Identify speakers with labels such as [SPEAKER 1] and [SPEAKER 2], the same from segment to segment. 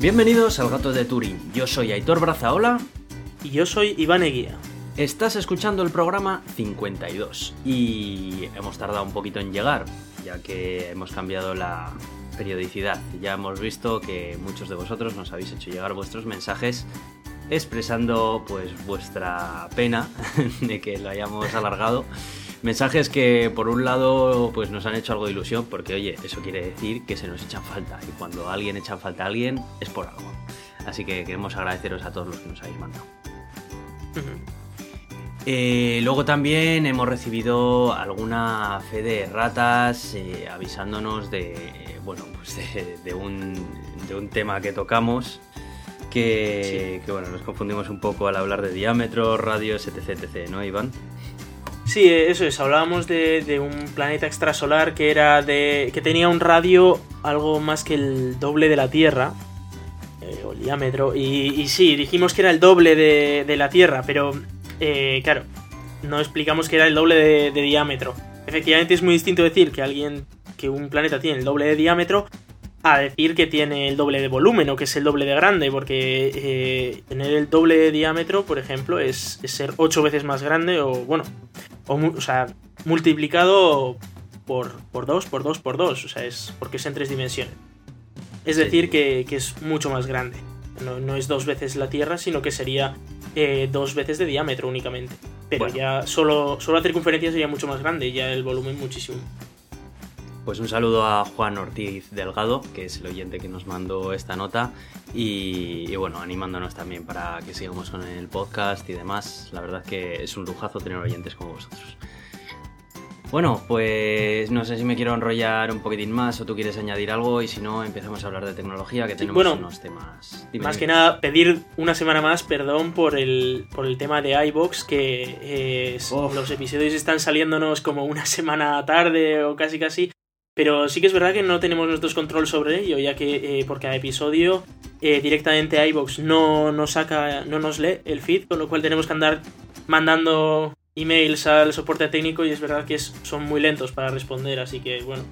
[SPEAKER 1] Bienvenidos al Gato de Turín. Yo soy Aitor Brazaola.
[SPEAKER 2] Y yo soy Iván Eguía.
[SPEAKER 1] Estás escuchando el programa 52 y hemos tardado un poquito en llegar, ya que hemos cambiado la periodicidad. Ya hemos visto que muchos de vosotros nos habéis hecho llegar vuestros mensajes expresando pues vuestra pena de que lo hayamos alargado. Mensajes que por un lado pues nos han hecho algo de ilusión porque oye, eso quiere decir que se nos echan falta y cuando alguien echa falta a alguien es por algo. Así que queremos agradeceros a todos los que nos habéis mandado. Eh, luego también hemos recibido alguna fe de ratas eh, avisándonos de, bueno, pues de, un, de, un, tema que tocamos que, que, bueno, nos confundimos un poco al hablar de diámetros, radios, etc, etc, ¿no, Iván?
[SPEAKER 2] Sí, eso es, hablábamos de, de, un planeta extrasolar que era de. que tenía un radio algo más que el doble de la Tierra. Eh, o el diámetro. Y, sí, dijimos que era el doble de, de la Tierra, pero. Eh, claro, no explicamos que era el doble de, de, diámetro. Efectivamente es muy distinto decir que alguien. que un planeta tiene el doble de diámetro. A decir que tiene el doble de volumen o que es el doble de grande, porque eh, tener el doble de diámetro, por ejemplo, es, es ser 8 veces más grande o, bueno, o, o sea, multiplicado por, por 2, por 2, por 2, o sea, es porque es en tres dimensiones. Es sí. decir, que, que, es mucho más grande. No, no, es dos veces la Tierra, sino que sería eh, dos veces de diámetro únicamente. Pero bueno. ya solo, solo la circunferencia sería mucho más grande ya el volumen muchísimo.
[SPEAKER 1] Pues un saludo a Juan Ortiz Delgado, que es el oyente que nos mandó esta nota, y, y, bueno, animándonos también para que sigamos con el podcast y demás. La verdad que es un lujazo tener oyentes como vosotros. Bueno, pues no sé si me quiero enrollar un poquitín más o tú quieres añadir algo y si no empezamos a hablar de tecnología que tenemos
[SPEAKER 2] bueno,
[SPEAKER 1] unos temas.
[SPEAKER 2] Dime, más dime. que nada pedir una semana más perdón por el, por el tema de iBox que eh, los episodios están saliéndonos como una semana tarde o casi casi pero sí que es verdad que no tenemos nuestros control sobre ello, ya que eh, por cada episodio eh, directamente iBox no nos saca, no nos lee el feed, con lo cual tenemos que andar mandando emails al soporte técnico y es verdad que son muy lentos para responder, así que bueno.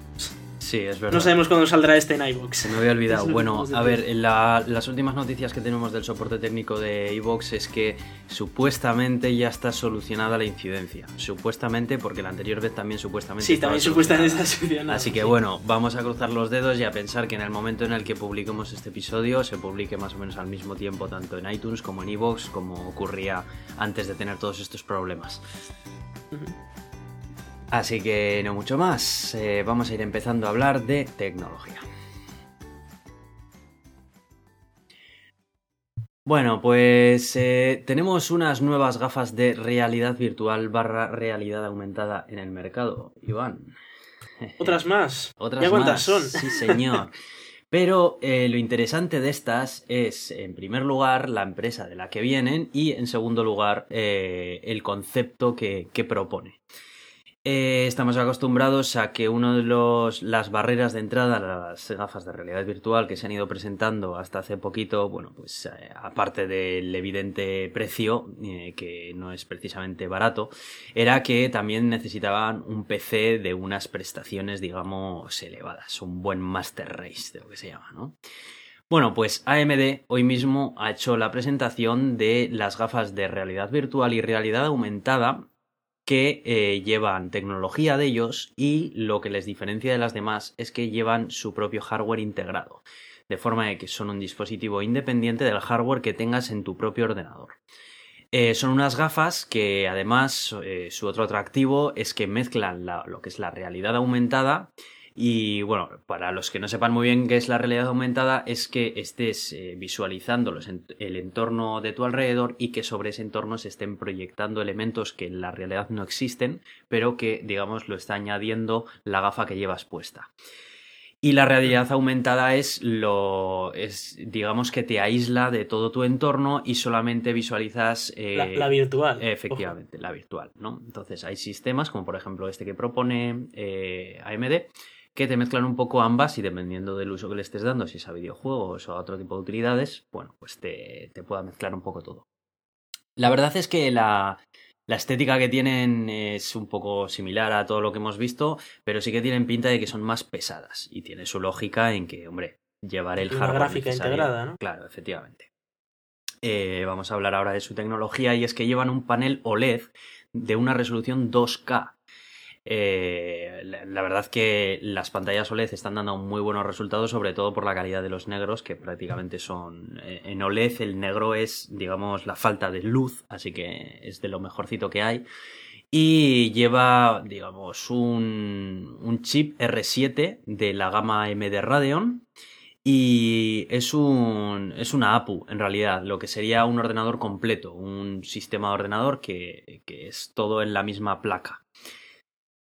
[SPEAKER 1] Sí, es verdad.
[SPEAKER 2] No sabemos cuándo saldrá este en.
[SPEAKER 1] Se me había olvidado. bueno, a ver, la, las últimas noticias que tenemos del soporte técnico de iVoox es que supuestamente ya está solucionada la incidencia. Supuestamente, porque la anterior vez también supuestamente.
[SPEAKER 2] Sí, también supuestamente está solucionada.
[SPEAKER 1] Así que
[SPEAKER 2] sí.
[SPEAKER 1] bueno, vamos a cruzar los dedos y a pensar que en el momento en el que publiquemos este episodio se publique más o menos al mismo tiempo tanto en iTunes como en iVoox, como ocurría antes de tener todos estos problemas. Uh -huh. Así que no mucho más, eh, vamos a ir empezando a hablar de tecnología. Bueno, pues eh, tenemos unas nuevas gafas de realidad virtual barra realidad aumentada en el mercado, Iván.
[SPEAKER 2] ¿Otras más?
[SPEAKER 1] ¿Otras
[SPEAKER 2] ¿Ya cuántas
[SPEAKER 1] más?
[SPEAKER 2] son?
[SPEAKER 1] Sí, señor. Pero eh, lo interesante de estas es, en primer lugar, la empresa de la que vienen y, en segundo lugar, eh, el concepto que, que propone. Eh, estamos acostumbrados a que una de los, las barreras de entrada a las gafas de realidad virtual que se han ido presentando hasta hace poquito, bueno, pues eh, aparte del evidente precio, eh, que no es precisamente barato, era que también necesitaban un PC de unas prestaciones, digamos, elevadas, un buen Master Race, de lo que se llama, ¿no? Bueno, pues AMD hoy mismo ha hecho la presentación de las gafas de realidad virtual y realidad aumentada que eh, llevan tecnología de ellos y lo que les diferencia de las demás es que llevan su propio hardware integrado, de forma de que son un dispositivo independiente del hardware que tengas en tu propio ordenador. Eh, son unas gafas que además eh, su otro atractivo es que mezclan la, lo que es la realidad aumentada y bueno, para los que no sepan muy bien qué es la realidad aumentada, es que estés eh, visualizando los ent el entorno de tu alrededor y que sobre ese entorno se estén proyectando elementos que en la realidad no existen, pero que, digamos, lo está añadiendo la gafa que llevas puesta. Y la realidad aumentada es lo. es, digamos que te aísla de todo tu entorno y solamente visualizas.
[SPEAKER 2] Eh, la, la, virtual.
[SPEAKER 1] Efectivamente, Ojo. la virtual, ¿no? Entonces hay sistemas, como por ejemplo este que propone eh, AMD, que te mezclan un poco ambas y dependiendo del uso que le estés dando, si es a videojuegos o a otro tipo de utilidades, bueno, pues te, te pueda mezclar un poco todo. La verdad es que la, la estética que tienen es un poco similar a todo lo que hemos visto, pero sí que tienen pinta de que son más pesadas y tiene su lógica en que, hombre, llevar el
[SPEAKER 2] Una
[SPEAKER 1] hardware
[SPEAKER 2] gráfica
[SPEAKER 1] necesario.
[SPEAKER 2] integrada, ¿no?
[SPEAKER 1] Claro, efectivamente. Eh, vamos a hablar ahora de su tecnología y es que llevan un panel OLED de una resolución 2K. Eh, la, la verdad que las pantallas OLED están dando muy buenos resultados, sobre todo por la calidad de los negros, que prácticamente son... eh, en OLED el negro es, digamos, la falta de luz, así que es de lo mejorcito que hay. Y lleva, digamos, un, un chip R7 de la gama de Radeon. Y es un es una APU, en realidad, lo que sería un ordenador completo, un sistema de ordenador que, que es todo en la misma placa.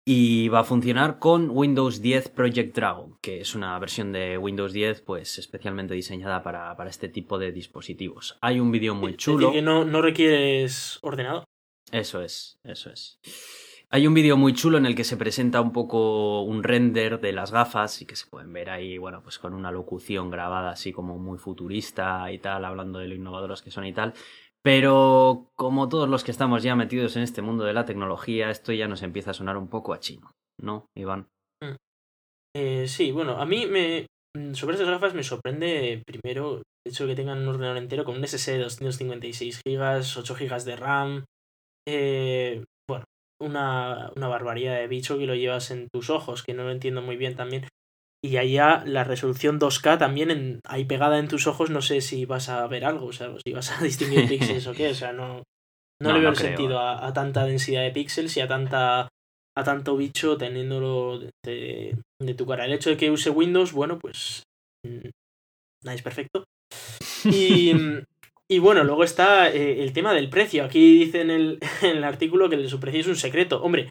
[SPEAKER 1] Y va a funcionar con Windows 10 Project Dragon, que es una versión de Windows 10 pues especialmente diseñada para, para este tipo de dispositivos. Hay un vídeo muy
[SPEAKER 2] Es
[SPEAKER 1] chulo.
[SPEAKER 2] decir, que no, no requieres ordenador.
[SPEAKER 1] Eso es, eso es. Hay un vídeo muy chulo en el que se presenta un poco un render de las gafas y que se pueden ver ahí, bueno, pues con una locución grabada así como muy futurista y tal, hablando de lo innovadoras que son y tal. Pero como todos los que estamos ya metidos en este mundo de la tecnología, esto ya nos empieza a sonar un poco a chino, ¿no, Iván?
[SPEAKER 2] Eh, sí, bueno, a mí me. mm, Sobre esas gafas me sorprende primero el hecho de que tengan un ordenador entero con un SSD de 256 GB, 8 GB de RAM. eh, bueno, una, una barbaridad de bicho que lo llevas en tus ojos, que no lo entiendo muy bien también. Y allá la resolución 2K también en- ahí pegada en tus ojos, no sé si vas a ver algo, o sea, si vas a distinguir píxeles o qué, o sea, no, no,
[SPEAKER 1] No,
[SPEAKER 2] le veo
[SPEAKER 1] no
[SPEAKER 2] el
[SPEAKER 1] creo,
[SPEAKER 2] sentido
[SPEAKER 1] eh.
[SPEAKER 2] a, a tanta densidad de píxeles y a tanta a tanto bicho teniéndolo de, de- de tu cara. El hecho de que use Windows, bueno, pues mm, nada es perfecto. Y, y bueno, luego está eh, el tema del precio. Aquí dice en el, en el artículo que su precio es un secreto. Hombre,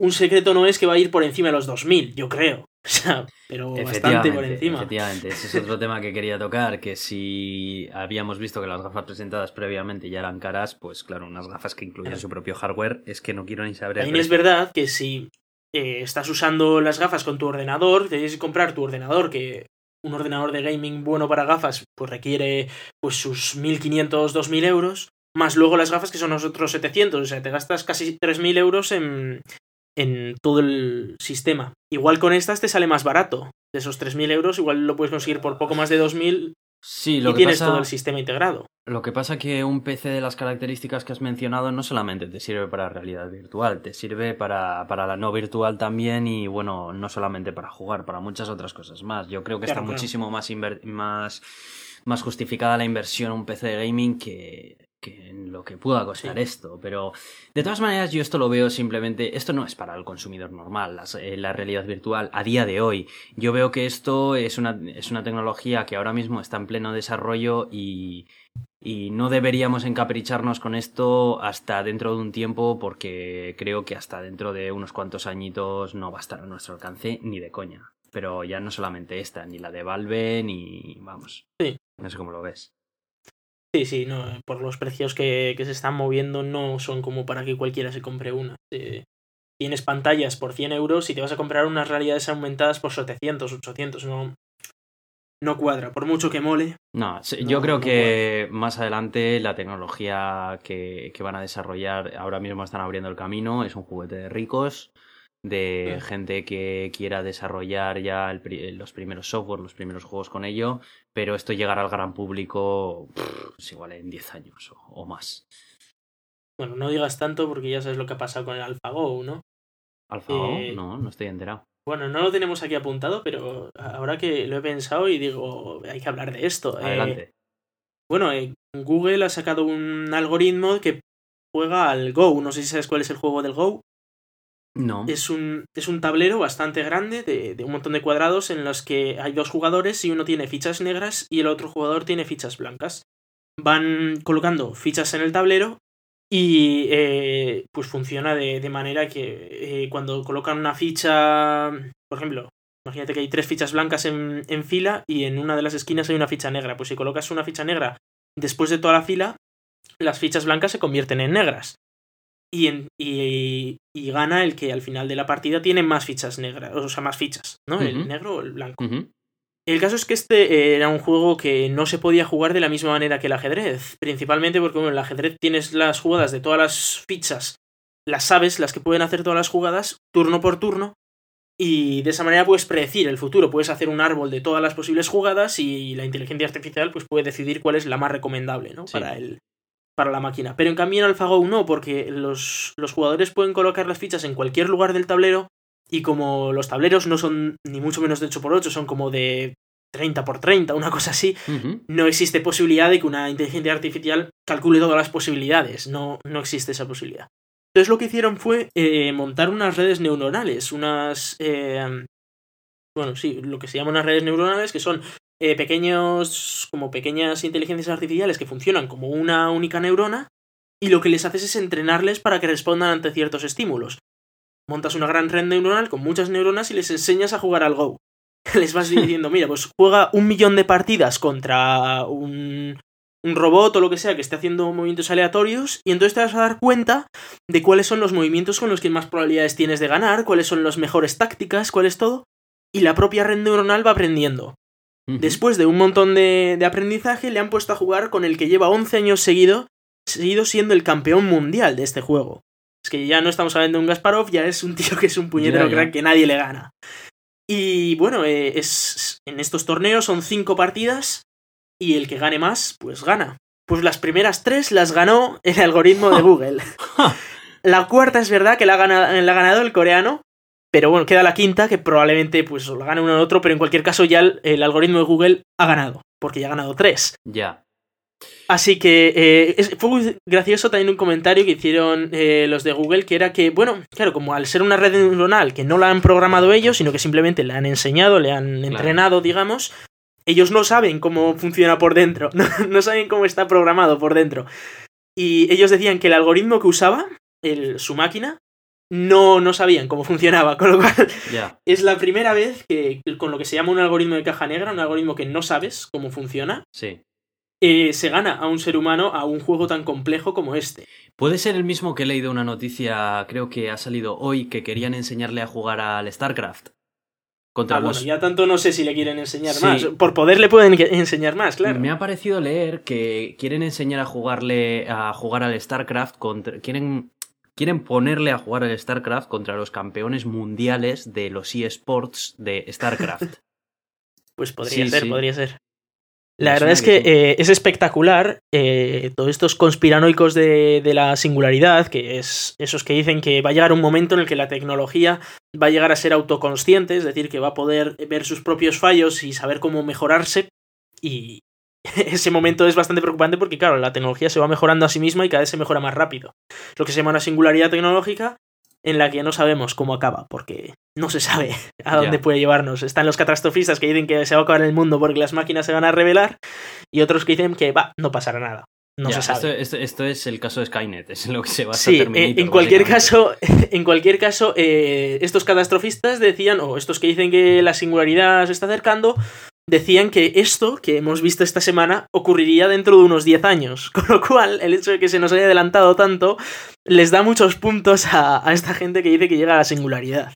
[SPEAKER 2] un secreto no es que va a ir por encima de los 2000, yo creo. O sea, pero bastante por encima.
[SPEAKER 1] efectivamente. Ese es otro tema que quería tocar, que si habíamos visto que las gafas presentadas previamente ya eran caras, pues claro, unas gafas que incluyen
[SPEAKER 2] Claro.
[SPEAKER 1] su propio hardware, es que no quiero ni saber
[SPEAKER 2] También es verdad que si eh, estás usando las gafas con tu ordenador, tienes que comprar tu ordenador, que un ordenador de gaming bueno para gafas, pues requiere pues sus 1500, 2000 euros, más luego las gafas que son los otros 700, o sea, te gastas casi 3000 euros en, en todo el sistema. Igual con estas te sale más barato. De esos 3000 euros, igual lo puedes conseguir por poco más de 2000
[SPEAKER 1] Sí, lo
[SPEAKER 2] y
[SPEAKER 1] que,
[SPEAKER 2] tienes
[SPEAKER 1] pasa,
[SPEAKER 2] todo el sistema integrado.
[SPEAKER 1] lo que pasa que un PC de las características que has mencionado no solamente te sirve para realidad virtual, te sirve para, para la no virtual también y bueno, no solamente para jugar, para muchas otras cosas más. Yo creo que
[SPEAKER 2] Claro,
[SPEAKER 1] está
[SPEAKER 2] claro.
[SPEAKER 1] muchísimo más, más, más justificada la inversión en un PC de gaming que, que en lo que pueda costar
[SPEAKER 2] Sí.
[SPEAKER 1] esto. Pero de todas maneras, yo esto lo veo simplemente. Esto no es para el consumidor normal, eh, la realidad virtual a día de hoy. Yo veo que esto es una, es una tecnología que ahora mismo está en pleno desarrollo y, y no deberíamos encapricharnos con esto hasta dentro de un tiempo porque creo que hasta dentro de unos cuantos añitos no va a estar a nuestro alcance ni de coña. Pero ya no solamente esta, ni la de Valve, ni... vamos.
[SPEAKER 2] Sí.
[SPEAKER 1] No sé cómo lo ves.
[SPEAKER 2] Sí, sí, no, por los precios que, que se están moviendo no son como para que cualquiera se compre una. Eh, tienes pantallas por 100 euros y te vas a comprar unas realidades aumentadas por 700, 800, no, no cuadra, por mucho que mole.
[SPEAKER 1] No, yo creo
[SPEAKER 2] no
[SPEAKER 1] que más adelante la tecnología que, que van a desarrollar ahora mismo están abriendo el camino. Es un juguete de ricos, de
[SPEAKER 2] Sí.
[SPEAKER 1] gente que quiera desarrollar ya el los primeros software, los primeros juegos con ello, pero esto llegará al gran público pues igual en 10 años o, o más.
[SPEAKER 2] Bueno, no digas tanto porque ya sabes lo que ha pasado con el AlphaGo, ¿no?
[SPEAKER 1] ¿AlphaGo?
[SPEAKER 2] Eh,
[SPEAKER 1] No, no estoy enterado.
[SPEAKER 2] Bueno, no lo tenemos aquí apuntado, pero ahora que lo he pensado y digo, hay que hablar de esto. Eh,
[SPEAKER 1] Adelante.
[SPEAKER 2] bueno, eh, Google ha sacado un algoritmo que juega al Go. No sé si sabes cuál es el juego del Go.
[SPEAKER 1] No.
[SPEAKER 2] Es un, es un tablero bastante grande de, de un montón de cuadrados en los que hay dos jugadores y uno tiene fichas negras y el otro jugador tiene fichas blancas. Van colocando fichas en el tablero y eh, pues funciona de, de manera que eh, cuando colocan una ficha, por ejemplo, imagínate que hay tres fichas blancas en, en fila y en una de las esquinas hay una ficha negra. Pues si colocas una ficha negra después de toda la fila, las fichas blancas se convierten en negras y, en- y, y gana el que al final de la partida tiene más fichas negras, o sea, más fichas, ¿no? El negro o el blanco. El caso es que este eh, era un juego que no se podía jugar de la misma manera que el ajedrez, principalmente porque bueno, en el ajedrez tienes las jugadas de todas las fichas, las sabes, las que pueden hacer todas las jugadas, turno por turno, y de esa manera puedes predecir el futuro, puedes hacer un árbol de todas las posibles jugadas y la inteligencia artificial pues puede decidir cuál es la más recomendable, ¿no? Para el para la máquina. Pero en cambio en AlphaGo no, porque los, los jugadores pueden colocar las fichas en cualquier lugar del tablero y como los tableros no son ni mucho menos de 8x8, son como de 30 por 30, una cosa así, no existe posibilidad de que una inteligencia artificial calcule todas las posibilidades, no, no existe esa posibilidad. Entonces lo que hicieron fue eh, montar unas redes neuronales, unas... Eh, bueno, sí, lo que se llaman unas redes neuronales, que son eh, pequeños, como pequeñas inteligencias artificiales que funcionan como una única neurona, y lo que les haces es entrenarles para que respondan ante ciertos estímulos. Montas una gran red neuronal con muchas neuronas y les enseñas a jugar al Go. les vas diciendo, mira, pues juega un millón de partidas contra un, un robot o lo que sea que esté haciendo movimientos aleatorios y entonces te vas a dar cuenta de cuáles son los movimientos con los que más probabilidades tienes de ganar, cuáles son las mejores tácticas, cuál es todo, y la propia red neuronal va aprendiendo. Después de un montón de, aprendizaje, le han puesto a jugar con el que lleva 11 años seguido, seguido siendo el campeón mundial de este juego. Es que ya no estamos hablando de un Gasparov, ya es un tío que es un puñetero crack que nadie le gana. Y bueno, eh, es, en estos torneos son 5 partidas y el que gane más, pues gana. Pues las primeras tres las ganó el algoritmo de Google. la cuarta es verdad que la ha, ganado, el coreano, pero bueno, queda la quinta que probablemente pues la gane uno u otro, pero en cualquier caso ya el, algoritmo de Google ha ganado, porque ya ha ganado tres.
[SPEAKER 1] Ya.
[SPEAKER 2] Así que eh, fue muy gracioso también un comentario que hicieron eh, los de Google, que era que, bueno, claro, como al ser una red neuronal que no la han programado ellos, sino que simplemente le han enseñado, le han entrenado, digamos, ellos no saben cómo funciona por dentro, no, saben cómo está programado por dentro. Y ellos decían que el algoritmo que usaba, el, su máquina, no, no sabían cómo funcionaba, con lo cual es la primera vez que con lo que se llama un algoritmo de caja negra, un algoritmo que no sabes cómo funciona,
[SPEAKER 1] sí.
[SPEAKER 2] Eh, se gana a un ser humano a un juego tan complejo como este.
[SPEAKER 1] Puede ser el mismo que he leído una noticia, creo que ha salido hoy, que querían enseñarle a jugar al StarCraft.
[SPEAKER 2] Contra ah, ya tanto no sé si le quieren enseñar más. Por poder le pueden enseñar más, claro.
[SPEAKER 1] Me ha parecido leer que quieren enseñar a jugarle a jugar al StarCraft contra quieren quieren ponerle a jugar al StarCraft contra los campeones mundiales de los eSports de StarCraft.
[SPEAKER 2] pues podría ser, podría ser. La verdad es que eh, es espectacular eh, todos estos conspiranoicos de, la singularidad, que es esos que dicen que va a llegar un momento en el que la tecnología va a llegar a ser autoconsciente, es decir, que va a poder ver sus propios fallos y saber cómo mejorarse. Y ese momento es bastante preocupante porque, claro, la tecnología se va mejorando a sí misma y cada vez se mejora más rápido. Lo que se llama una singularidad tecnológica en la que no sabemos cómo acaba, porque no se sabe a dónde puede llevarnos. Están los catastrofistas que dicen que se va a acabar el mundo porque las máquinas se van a revelar, y otros que dicen que va, no pasará nada. No se sabe.
[SPEAKER 1] Esto, es el caso de Skynet, es lo que se va a
[SPEAKER 2] sí, eh, en cualquier caso, en cualquier caso, eh, estos catastrofistas decían, o estos que dicen que la singularidad se está acercando, decían que esto que hemos visto esta semana ocurriría dentro de unos 10 años. Con lo cual, el hecho de que se nos haya adelantado tanto les da muchos puntos a, esta gente que dice que llega a la singularidad.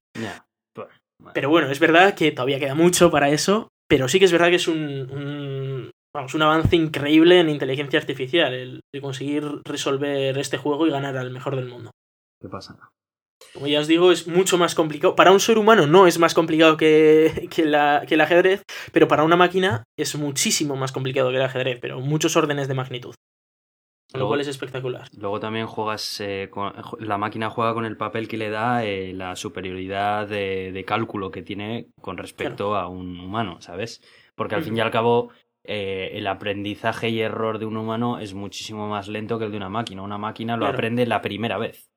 [SPEAKER 1] Pues,
[SPEAKER 2] pero bueno, es verdad que todavía queda mucho para eso, pero sí que es verdad que es un, vamos, un avance increíble en inteligencia artificial, el de conseguir resolver este juego y ganar al mejor del mundo.
[SPEAKER 1] ¿Qué pasa?
[SPEAKER 2] Como ya os digo, es mucho más complicado. Para un ser humano no es más complicado que, que, la, que el ajedrez, pero para una máquina es muchísimo más complicado que el ajedrez, pero muchos órdenes de magnitud. lo cual es espectacular.
[SPEAKER 1] Luego también juegas, eh, la máquina juega con el papel que le da eh, la superioridad de, cálculo que tiene con respecto a un humano, ¿sabes? Porque al fin y al cabo eh, el aprendizaje y error de un humano es muchísimo más lento que el de una máquina. Una máquina lo aprende la primera vez.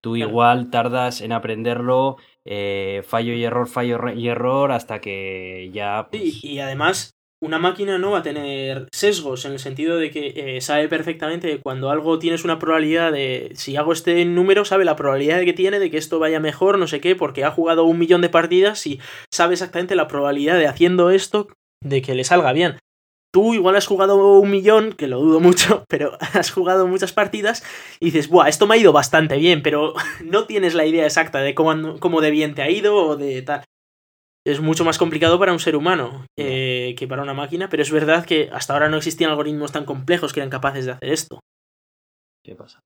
[SPEAKER 1] Tú igual tardas en aprenderlo, eh, fallo y error, fallo y error, hasta que ya...
[SPEAKER 2] Pues y además, una máquina no va a tener sesgos, en el sentido de que eh, sabe perfectamente que cuando algo tienes una probabilidad de... Si hago este número, sabe la probabilidad que tiene de que esto vaya mejor, no sé qué, porque ha jugado un millón de partidas y sabe exactamente la probabilidad de haciendo esto de que le salga bien tú igual has jugado un millón, que lo dudo mucho, pero has jugado muchas partidas y dices, buah, esto me ha ido bastante bien, pero no tienes la idea exacta de cómo, cómo de bien te ha ido o de tal. Es mucho más complicado para un ser humano eh, que para una máquina, pero es verdad que hasta ahora no existían algoritmos tan complejos que eran capaces de hacer esto.
[SPEAKER 1] ¿Qué pasa?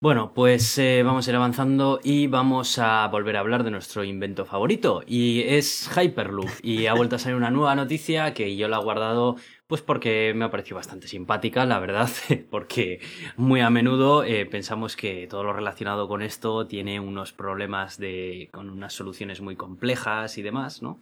[SPEAKER 1] Bueno, pues eh, vamos a ir avanzando y vamos a volver a hablar de nuestro invento favorito y es Hyperloop y ha vuelto a salir una nueva noticia que yo la he guardado pues porque me ha parecido bastante simpática, la verdad, porque muy a menudo eh, pensamos que todo lo relacionado con esto tiene unos problemas de con unas soluciones muy complejas y demás, ¿no?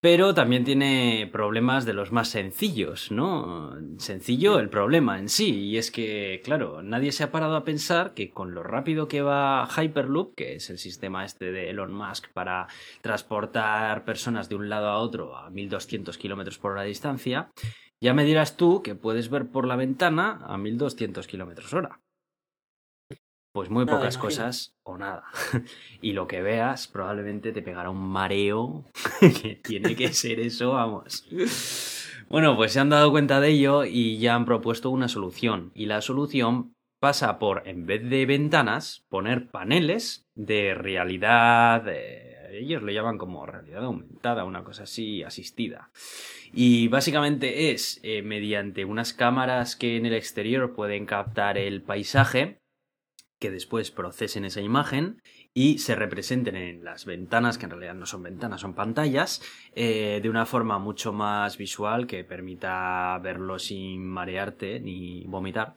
[SPEAKER 1] Pero también tiene problemas de los más sencillos, ¿no? Sencillo el problema en sí, y es que, claro, nadie se ha parado a pensar que con lo rápido que va Hyperloop, que es el sistema este de Elon Musk para transportar personas de un lado a otro a 1200 kilómetros por hora de distancia, ya me dirás tú que puedes ver por la ventana a 1200 kilómetros hora. Pues muy pocas cosas o nada. y lo que veas probablemente te pegará un mareo que tiene que ser eso, vamos. Bueno, pues se han dado cuenta de ello y ya han propuesto una solución. Y la solución pasa por, en vez de ventanas, poner paneles de realidad... ellos lo llaman como realidad aumentada, una cosa así, asistida. Y básicamente es eh, mediante unas cámaras que en el exterior pueden captar el paisaje que después procesen esa imagen y se representen en las ventanas, que en realidad no son ventanas, son pantallas, eh, de una forma mucho más visual que permita verlo sin marearte ni vomitar.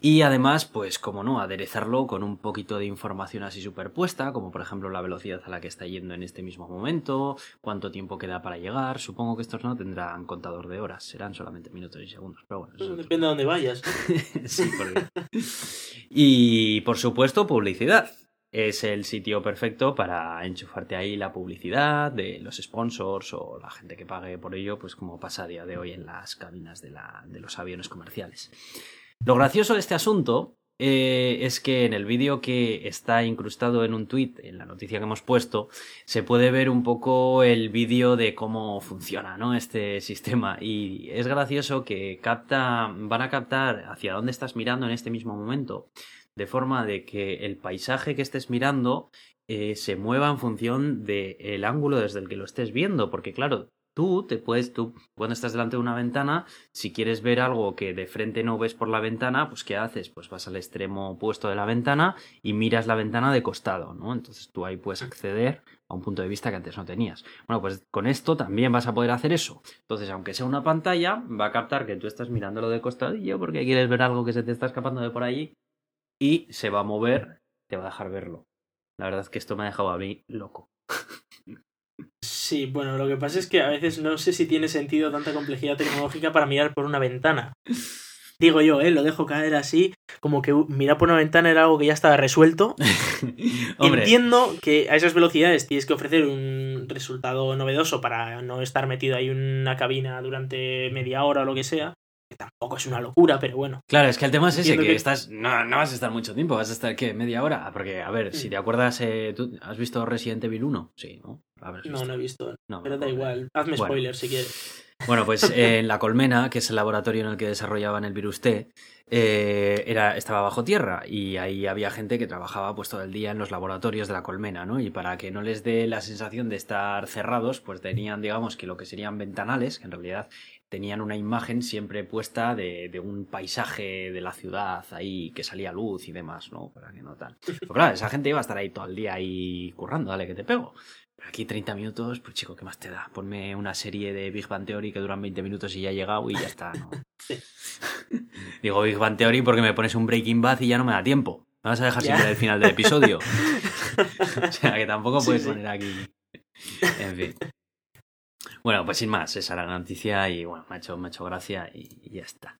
[SPEAKER 1] Y además, pues como no, aderezarlo con un poquito de información así superpuesta, como por ejemplo la velocidad a la que está yendo en este mismo momento, cuánto tiempo queda para llegar. Supongo que estos no tendrán contador de horas, serán solamente minutos y segundos, pero bueno.
[SPEAKER 2] Depende de dónde vayas.
[SPEAKER 1] sí, porque... Y por supuesto, publicidad es el sitio perfecto para enchufarte ahí la publicidad de los sponsors o la gente que pague por ello, pues como pasa a día de hoy en las cabinas de, la, de los aviones comerciales. Lo gracioso de este asunto eh, es que en el vídeo que está incrustado en un tweet, en la noticia que hemos puesto, se puede ver un poco el vídeo de cómo funciona ¿no? este sistema. Y es gracioso que capta, van a captar hacia dónde estás mirando en este mismo momento de forma de que el paisaje que estés mirando eh, se mueva en función del ángulo desde el que lo estés viendo, porque claro, tú te puedes, tú cuando estás delante de una ventana, si quieres ver algo que de frente no ves por la ventana, pues ¿qué haces? Pues vas al extremo opuesto de la ventana y miras la ventana de costado, ¿no? Entonces tú ahí puedes acceder a un punto de vista que antes no tenías. Bueno, pues con esto también vas a poder hacer eso. Entonces, aunque sea una pantalla, va a captar que tú estás mirándolo de costadillo porque quieres ver algo que se te está escapando de por ahí y se va a mover, te va a dejar verlo. La verdad es que esto me ha dejado a mí loco.
[SPEAKER 2] Sí, bueno, lo que pasa es que a veces no sé si tiene sentido tanta complejidad tecnológica para mirar por una ventana. Digo yo, ¿eh? Lo dejo caer así, como que mirar por una ventana era algo que ya estaba resuelto. Entiendo que a esas velocidades tienes que ofrecer un resultado novedoso para no estar metido ahí en una cabina durante media hora o lo que sea tampoco es una locura, pero bueno.
[SPEAKER 1] Claro, es que el tema es ese, que, estás, no, vas a estar mucho tiempo, vas a estar, ¿qué? ¿Media hora? Porque, a ver, si mm. te acuerdas, eh, ¿tú has visto Resident Evil 1? Sí, ¿no?
[SPEAKER 2] No, no he visto. pero da igual, hazme spoilers si quieres.
[SPEAKER 1] Bueno, pues en La Colmena, que es el laboratorio en el que desarrollaban el virus T, eh, era, estaba bajo tierra y ahí había gente que trabajaba pues todo el día en los laboratorios de La Colmena, ¿no? Y para que no les dé la sensación de estar cerrados, pues tenían, digamos, que lo que serían ventanales, que en realidad tenían una imagen siempre puesta de, de, un paisaje de la ciudad ahí que salía luz y demás, ¿no? Para que no tal. Pero claro, esa gente iba a estar ahí todo el día ahí currando, dale que te pego. Pero aquí 30 minutos, pues chico, ¿qué más te da? Ponme una serie de Big Bang Theory que duran 20 minutos y ya he llegado y ya está, ¿no? Digo Big Bang Theory porque me pones un Breaking Bad y ya no me da tiempo. Me vas a dejar siempre el final del episodio. o sea, que tampoco puedes poner aquí. En fin. Bueno, pues sin más, esa era la noticia y bueno, me ha hecho, me ha hecho gracia y, y ya está.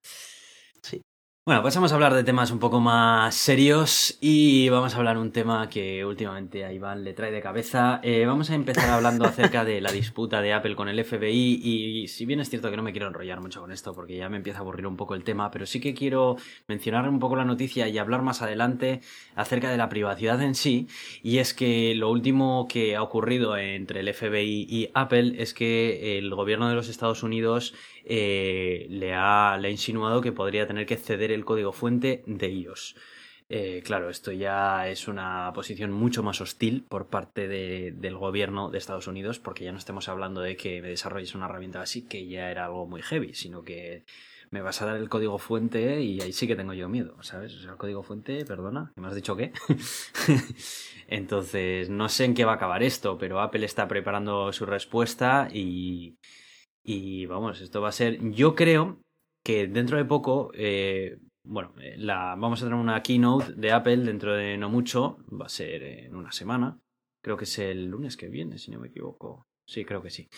[SPEAKER 1] Bueno, pasamos a hablar de temas un poco más serios y vamos a hablar un tema que últimamente a Iván le trae de cabeza. Eh, vamos a empezar hablando acerca de la disputa de Apple con el FBI y si bien es cierto que no me quiero enrollar mucho con esto porque ya me empieza a aburrir un poco el tema, pero sí que quiero mencionar un poco la noticia y hablar más adelante acerca de la privacidad en sí y es que lo último que ha ocurrido entre el FBI y Apple es que el gobierno de los Estados Unidos eh, le ha insinuado que podría tener que ceder el código fuente de ellos. Eh, claro, esto ya es una posición mucho más hostil por parte de, del gobierno de Estados Unidos, porque ya no estamos hablando de que desarrolles una herramienta así, que ya era algo muy heavy, sino que me vas a dar el código fuente y ahí sí que tengo yo miedo, ¿sabes? O sea, el código fuente, perdona, me has dicho qué. Entonces, no sé en qué va a acabar esto, pero Apple está preparando su respuesta y, y vamos, esto va a ser, yo creo que dentro de poco, eh, bueno, eh, la, vamos a tener una keynote de Apple dentro de no mucho, va a ser en una semana, creo que es el lunes que viene, si no me equivoco. Sí, creo que sí.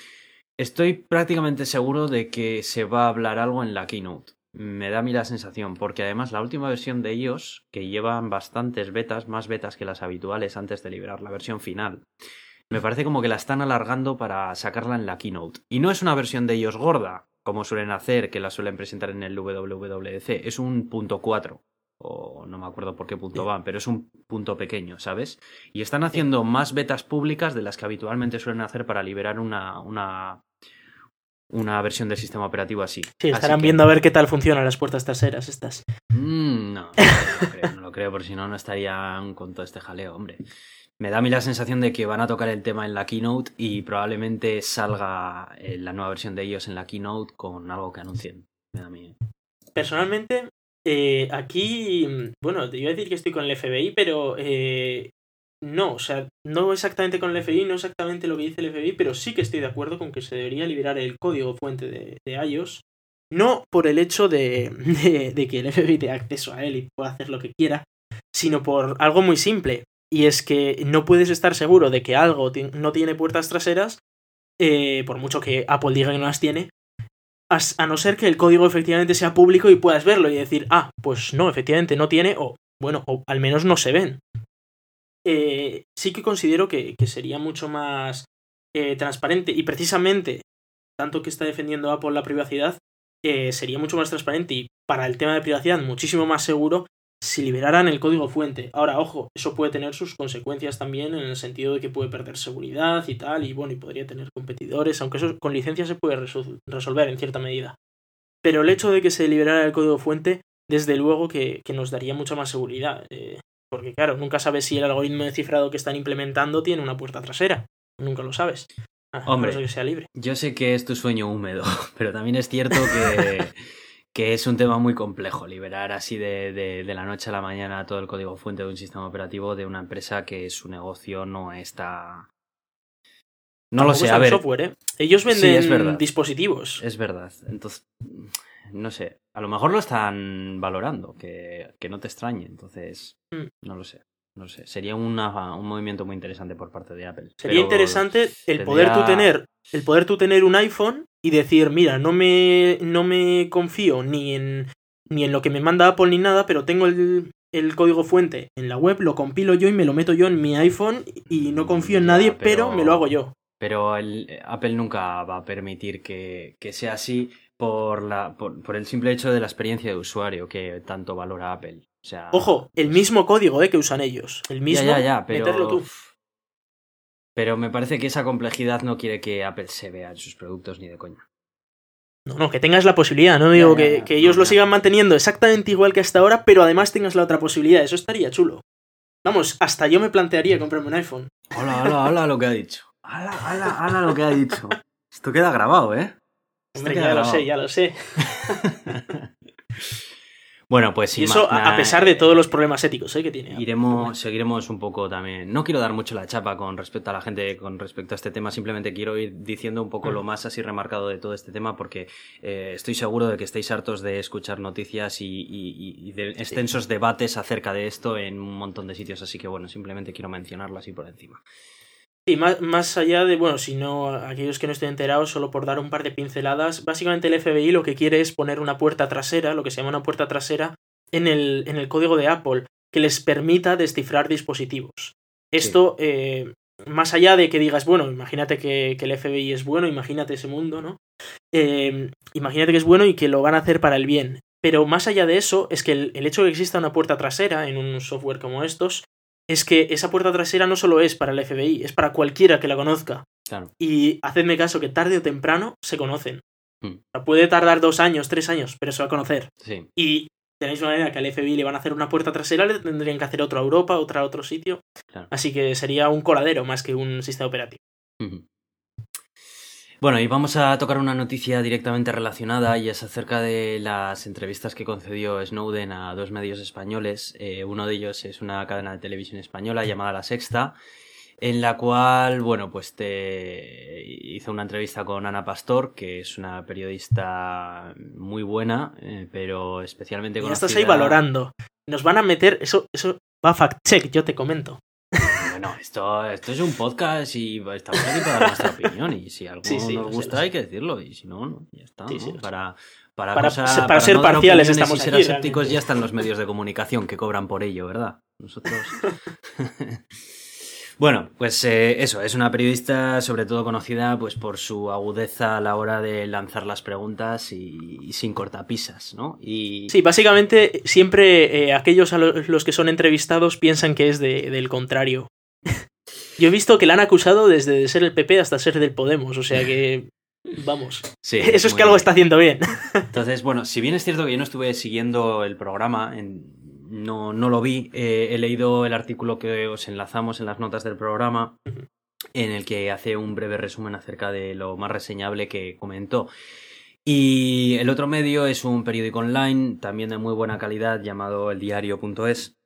[SPEAKER 1] Estoy prácticamente seguro de que se va a hablar algo en la keynote. Me da a mí la sensación, porque además la última versión de ellos, que llevan bastantes betas, más betas que las habituales antes de liberar la versión final, me parece como que la están alargando para sacarla en la keynote. Y no es una versión de ellos gorda, como suelen hacer, que la suelen presentar en el WWDC, es un punto 4 o no me acuerdo por qué punto van, pero es un punto pequeño, ¿sabes? Y están haciendo más betas públicas de las que habitualmente suelen hacer para liberar una, una, una versión del sistema operativo así.
[SPEAKER 2] Sí, estarán viendo a ver qué tal funcionan las puertas traseras estas.
[SPEAKER 1] Mm, no, no, lo creo, no lo creo, porque si no, no estarían con todo este jaleo, hombre. Me da a mí la sensación de que van a tocar el tema en la keynote y probablemente salga eh, la nueva versión de ellos en la keynote con algo que anuncien. Me da a mí. ¿eh?
[SPEAKER 2] Personalmente, eh, aquí, bueno, te iba a decir que estoy con el FBI, pero eh, no, o sea, no exactamente con el FBI, no exactamente lo que dice el FBI, pero sí que estoy de acuerdo con que se debería liberar el código fuente de, iOS. No por el hecho de, de, que el FBI tenga acceso a él y pueda hacer lo que quiera, sino por algo muy simple. Y es que no puedes estar seguro de que algo no tiene puertas traseras, eh, por mucho que Apple diga que no las tiene, a no ser que el código efectivamente sea público y puedas verlo y decir, ah, pues no, efectivamente no tiene, o bueno, o al menos no se ven. Eh, sí que considero que, sería mucho más eh, transparente y precisamente, tanto que está defendiendo Apple la privacidad, eh, sería mucho más transparente y para el tema de privacidad muchísimo más seguro si liberaran el código fuente. Ahora, ojo, eso puede tener sus consecuencias también en el sentido de que puede perder seguridad y tal, y bueno, y podría tener competidores, aunque eso con licencia se puede resolver en cierta medida. Pero el hecho de que se liberara el código fuente, desde luego que, nos daría mucha más seguridad. Eh, porque claro, nunca sabes si el algoritmo de cifrado que están implementando tiene una puerta trasera. Nunca lo sabes.
[SPEAKER 1] Hombre, que sea libre. yo sé que es tu sueño húmedo, pero también es cierto que que es un tema muy complejo, liberar así de, de, la noche a la mañana todo el código fuente de un sistema operativo de una empresa que su negocio no está... No lo sé, a ver.
[SPEAKER 2] Software, ¿eh? Ellos venden dispositivos.
[SPEAKER 1] Es verdad. Entonces, no sé, a lo mejor lo están valorando, que, que no te extrañe, entonces, mm. no lo sé. No sé, sería un movimiento muy interesante por parte de Apple.
[SPEAKER 2] Sería interesante el poder tú tener el poder tú tener un iPhone y decir, mira, no me, no me confío ni en, ni en lo que me manda Apple ni nada, pero tengo el, el código fuente en la web, lo compilo yo y me lo meto yo en mi iPhone y no confío en nadie, pero, me lo hago yo.
[SPEAKER 1] Pero el, Apple nunca va a permitir que, que sea así por, la, por, por, el simple hecho de la experiencia de usuario que tanto valora Apple.
[SPEAKER 2] Ojo, el mismo código eh, que usan ellos. El mismo.
[SPEAKER 1] Ya, ya, pero... meterlo tú. Pero me parece que esa complejidad no quiere que Apple se vea en sus productos ni de coña.
[SPEAKER 2] No, no, que tengas la posibilidad, no digo que, ellos lo sigan manteniendo exactamente igual que hasta ahora, pero además tengas la otra posibilidad, eso estaría chulo. Vamos, hasta yo me plantearía comprarme un iPhone.
[SPEAKER 1] Hola, hola, hola lo que ha dicho. Hola, hola, hola lo que ha dicho. Esto queda grabado, ¿eh?
[SPEAKER 2] Hombre, ya lo sé, ya lo sé.
[SPEAKER 1] Bueno, pues sí.
[SPEAKER 2] Y eso a pesar de todos los problemas éticos ¿eh? que tiene.
[SPEAKER 1] Iremos, seguiremos un poco también. No quiero dar mucho la chapa con respecto a la gente, con respecto a este tema. Simplemente quiero ir diciendo un poco lo mm. más así remarcado de todo este tema, porque eh, estoy seguro de que estáis hartos de escuchar noticias y, de extensos debates acerca de esto en un montón de sitios. Así que bueno, simplemente quiero mencionarlo así por encima.
[SPEAKER 2] Sí, más, más allá de, bueno, si no, aquellos que no estén enterados, solo por dar un par de pinceladas, básicamente el FBI lo que quiere es poner una puerta trasera, lo que se llama una puerta trasera, en el, en el código de Apple, que les permita descifrar dispositivos. Esto, eh, más allá de que digas, bueno, imagínate que, el FBI es bueno, imagínate ese mundo, ¿no? Eh, imagínate que es bueno y que lo van a hacer para el bien. Pero más allá de eso, es que el, el hecho de que exista una puerta trasera en un software como estos es que esa puerta trasera no solo es para el FBI, es para cualquiera que la conozca. Y hacedme caso que tarde o temprano se conocen. Hmm. puede tardar dos años, tres años, pero se va a conocer. Y de la misma manera que al FBI le van a hacer una puerta trasera, le tendrían que hacer otra a Europa, otra a otro sitio. Así que sería un coladero más que un sistema operativo.
[SPEAKER 1] Bueno, y vamos a tocar una noticia directamente relacionada y es acerca de las entrevistas que concedió Snowden a dos medios españoles. Eh, uno de ellos es una cadena de televisión española llamada La Sexta, en la cual, bueno, pues te hizo una entrevista con Ana Pastor, que es una periodista muy buena, eh, pero especialmente
[SPEAKER 2] con. estás ahí valorando. Nos van a meter, eso, eso va a fact check, yo te comento.
[SPEAKER 1] Bueno, esto, esto es un podcast y estamos aquí para dar nuestra opinión. Y si algo nos gusta, hay que decirlo. Y si no, no ya está. Para, para,
[SPEAKER 2] para, para, ser parciales estamos
[SPEAKER 1] y ser asépticos ya están los medios de comunicación que cobran por ello, ¿verdad? Nosotros. Bueno, pues eh, eso, es una periodista sobre todo conocida pues por su agudeza a la hora de lanzar las preguntas y, sin cortapisas, ¿no? Y...
[SPEAKER 2] Sí, básicamente siempre eh, aquellos a los, que son entrevistados piensan que es del contrario. Yo he visto que la han acusado desde ser el PP hasta ser del Podemos, o sea que... Vamos. Sí, Eso es que algo está haciendo bien.
[SPEAKER 1] Entonces, bueno, si bien es cierto que yo no estuve siguiendo el programa no, no lo vi. Eh, he leído el artículo que os enlazamos en las notas del programa, en el que hace un breve resumen acerca de lo más reseñable que comentó. Y el otro medio es un periódico online, también de muy buena calidad, llamado eldiario.es,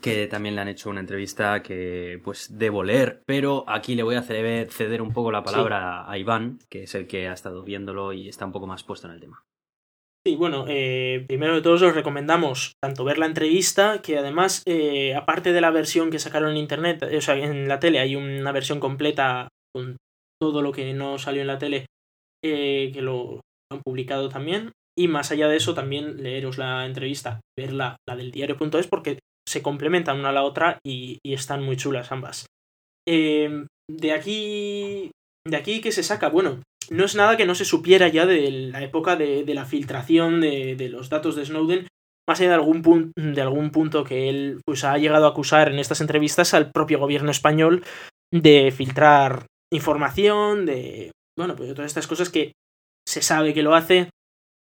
[SPEAKER 1] que también le han hecho una entrevista que pues debo leer, pero aquí le voy a ceder un poco la palabra a Iván, que es el que ha estado viéndolo y está un poco más puesto en el tema.
[SPEAKER 2] Sí, bueno, eh, primero de todos os recomendamos tanto ver la entrevista, que además, eh, aparte de la versión que sacaron en internet, o sea, en la tele hay una versión completa con todo lo que no salió en la tele, eh, que lo han publicado también. Y más allá de eso, también leeros la entrevista, ver la, del diario.es, porque se complementan una a la otra y, y están muy chulas ambas. de aquí. De aquí que se saca, bueno, no es nada que no se supiera ya de la época de, la filtración de, los datos de Snowden, más allá de algún, de algún punto que él pues, ha llegado a acusar en estas entrevistas al propio gobierno español de filtrar información, de, bueno, pues de todas estas cosas que se sabe que lo hace.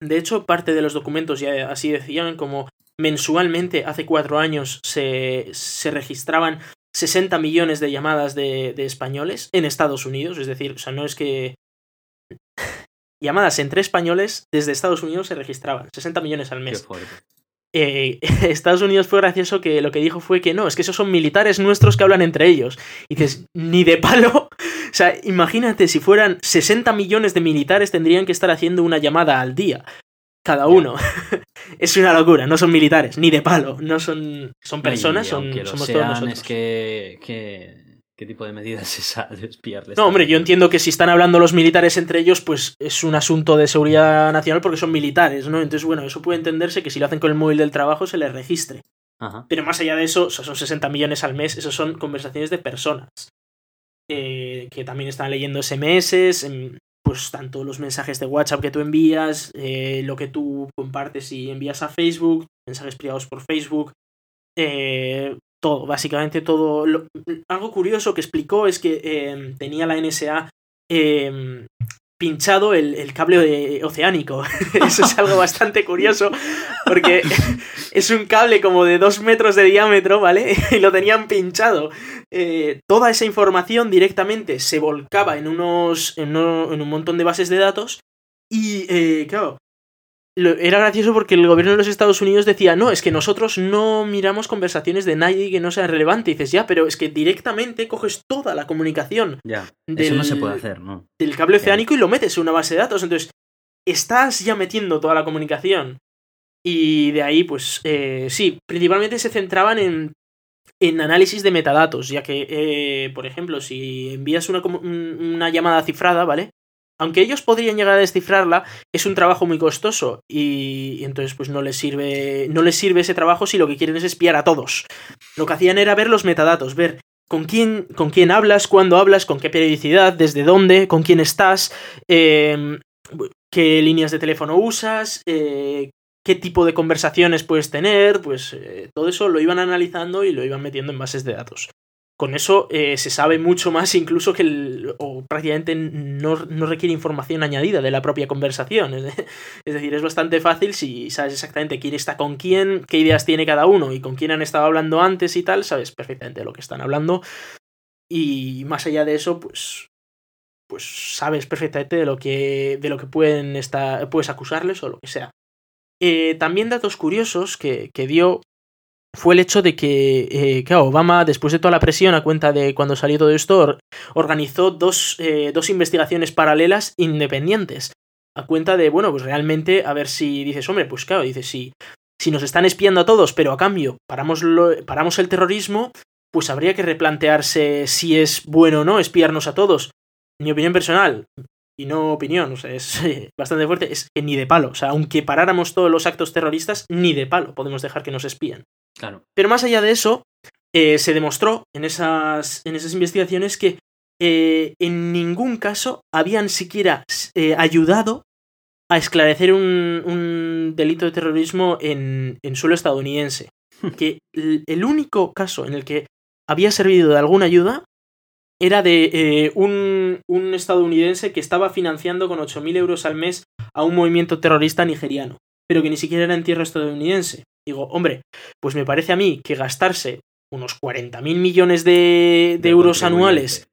[SPEAKER 2] De hecho, parte de los documentos ya así decían, como mensualmente hace cuatro años se, se registraban 60 millones de llamadas de, de, españoles en Estados Unidos, es decir, o sea, no es que llamadas entre españoles desde Estados Unidos se registraban, 60 millones al mes. Eh, Estados Unidos fue gracioso que lo que dijo fue que no, es que esos son militares nuestros que hablan entre ellos. Y dices, ni de palo. O sea, imagínate, si fueran 60 millones de militares tendrían que estar haciendo una llamada al día. Cada uno. es una locura, no son militares, ni de palo. No son. Son personas, son, somos todos nosotros.
[SPEAKER 1] Es que, que ¿Qué tipo de medidas es esa de espiarles?
[SPEAKER 2] No, hombre, yo entiendo que si están hablando los militares entre ellos, pues es un asunto de seguridad nacional porque son militares, ¿no? Entonces, bueno, eso puede entenderse que si lo hacen con el móvil del trabajo se les registre. Pero más allá de eso, son 60 millones al mes, eso son conversaciones de personas. Eh, que también están leyendo SMS, pues tanto los mensajes de WhatsApp que tú envías, eh, lo que tú compartes y envías a Facebook, mensajes privados por Facebook, eh, todo, básicamente todo. algo curioso que explicó es que em, tenía la NSA pinchado el, cable oceánico. Eso es algo bastante curioso porque es un cable como de dos metros de diámetro, ¿vale? Y lo tenían pinchado. Eh, toda esa información directamente se volcaba en unos. en, en un montón de bases de datos. Y, eh, claro, era gracioso porque el gobierno de los Estados Unidos decía, no, es que nosotros no miramos conversaciones de nadie que no sea relevante. Y dices, ya, pero es que directamente coges toda la comunicación.
[SPEAKER 1] Ya, eso no se puede hacer, ¿no?
[SPEAKER 2] Del cable oceánico y lo metes en una base de datos. Entonces, estás ya metiendo toda la comunicación. Y de ahí, pues, eh, sí, principalmente se centraban en, en análisis de metadatos, ya que, eh, por ejemplo, si envías una, una llamada cifrada, ¿vale? Aunque ellos podrían llegar a descifrarla, es un trabajo muy costoso y, entonces pues no les sirve no les sirve ese trabajo si lo que quieren es espiar a todos. Lo que hacían era ver los metadatos, ver con quién, con quién hablas, cuándo hablas, con qué periodicidad, desde dónde, con quién estás, em, qué líneas de teléfono usas, eh, qué tipo de conversaciones puedes tener, pues eh, todo eso lo iban analizando y lo iban metiendo en bases de datos con eso eh, se sabe mucho más incluso que el, o prácticamente no, requiere información añadida de la propia conversación. Es, decir, es bastante fácil si sabes exactamente quién está con quién, qué ideas tiene cada uno y con quién han estado hablando antes y tal, sabes perfectamente de lo que están hablando. Y más allá de eso, pues, pues sabes perfectamente de lo que, de lo que pueden estar, puedes acusarles o lo que sea. Eh, también datos curiosos que, que, dio fue el hecho de que, eh, claro, Obama, después de toda la presión a cuenta de cuando salió todo esto, organizó dos, eh, dos investigaciones paralelas independientes. A cuenta de, bueno, pues realmente, a ver si dices, hombre, pues claro, dices, si, si nos están espiando a todos, pero a cambio paramos, lo, paramos el terrorismo, pues habría que replantearse si es bueno o no espiarnos a todos. Mi opinión personal, y no opinión, o sea, es bastante fuerte, es que ni de palo. O sea, aunque paráramos todos los actos terroristas, ni de palo podemos dejar que nos espíen.
[SPEAKER 1] Claro.
[SPEAKER 2] Pero más allá de eso, eh, se demostró en esas, en esas investigaciones que eh, en ningún caso habían siquiera eh, ayudado a esclarecer un, un, delito de terrorismo en, en suelo estadounidense. que el único caso en el que había servido de alguna ayuda era de un, un, estadounidense que estaba financiando con 8.000 euros al mes a un movimiento terrorista nigeriano, pero que ni siquiera era en tierra estadounidense. Digo, hombre, pues me parece a mí que gastarse unos 40.000 millones de, de, euros anuales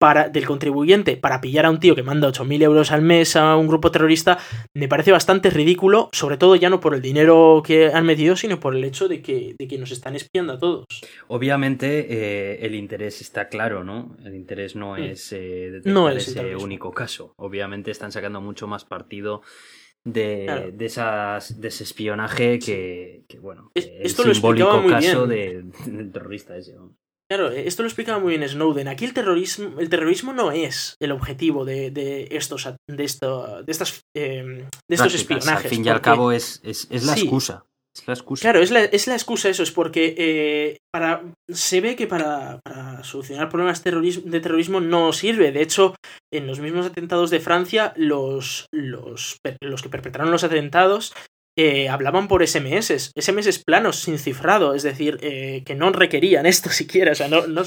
[SPEAKER 2] para, del contribuyente para pillar a un tío que manda 8.000 euros al mes a un grupo terrorista, me parece bastante ridículo, sobre todo ya no por el dinero que han metido, sino por el hecho de que, de que nos están espiando a todos.
[SPEAKER 1] Obviamente eh, el interés está claro, ¿no? El interés no es eh,
[SPEAKER 2] no es
[SPEAKER 1] ese único caso. Obviamente están sacando mucho más partido de,
[SPEAKER 2] Claro.
[SPEAKER 1] de, esas, de ese espionaje que, que bueno,
[SPEAKER 2] Es-
[SPEAKER 1] el
[SPEAKER 2] esto lo explicaba
[SPEAKER 1] simbólico
[SPEAKER 2] muy
[SPEAKER 1] caso
[SPEAKER 2] bien.
[SPEAKER 1] de- del terrorista ese. ¿no?
[SPEAKER 2] Claro, esto lo explicaba muy bien Snowden. Aquí el terrorismo, el terrorismo no es el objetivo de, de estos, de, esto, de estas, eh, de estos
[SPEAKER 1] Prácticas,
[SPEAKER 2] espionajes.
[SPEAKER 1] Al fin y al
[SPEAKER 2] porque-
[SPEAKER 1] cabo es, es, es la
[SPEAKER 2] Sí.
[SPEAKER 1] excusa. Es la excusa.
[SPEAKER 2] Claro, es la, es la excusa eso, es porque eh, para, se ve que para, para solucionar problemas terrorismo, de terrorismo no sirve. De hecho, en los mismos atentados de Francia, los, los, los que perpetraron los atentados eh, hablaban por SMS, SMS planos, sin cifrado, es decir, eh, que no requerían esto siquiera, o sea, no, no,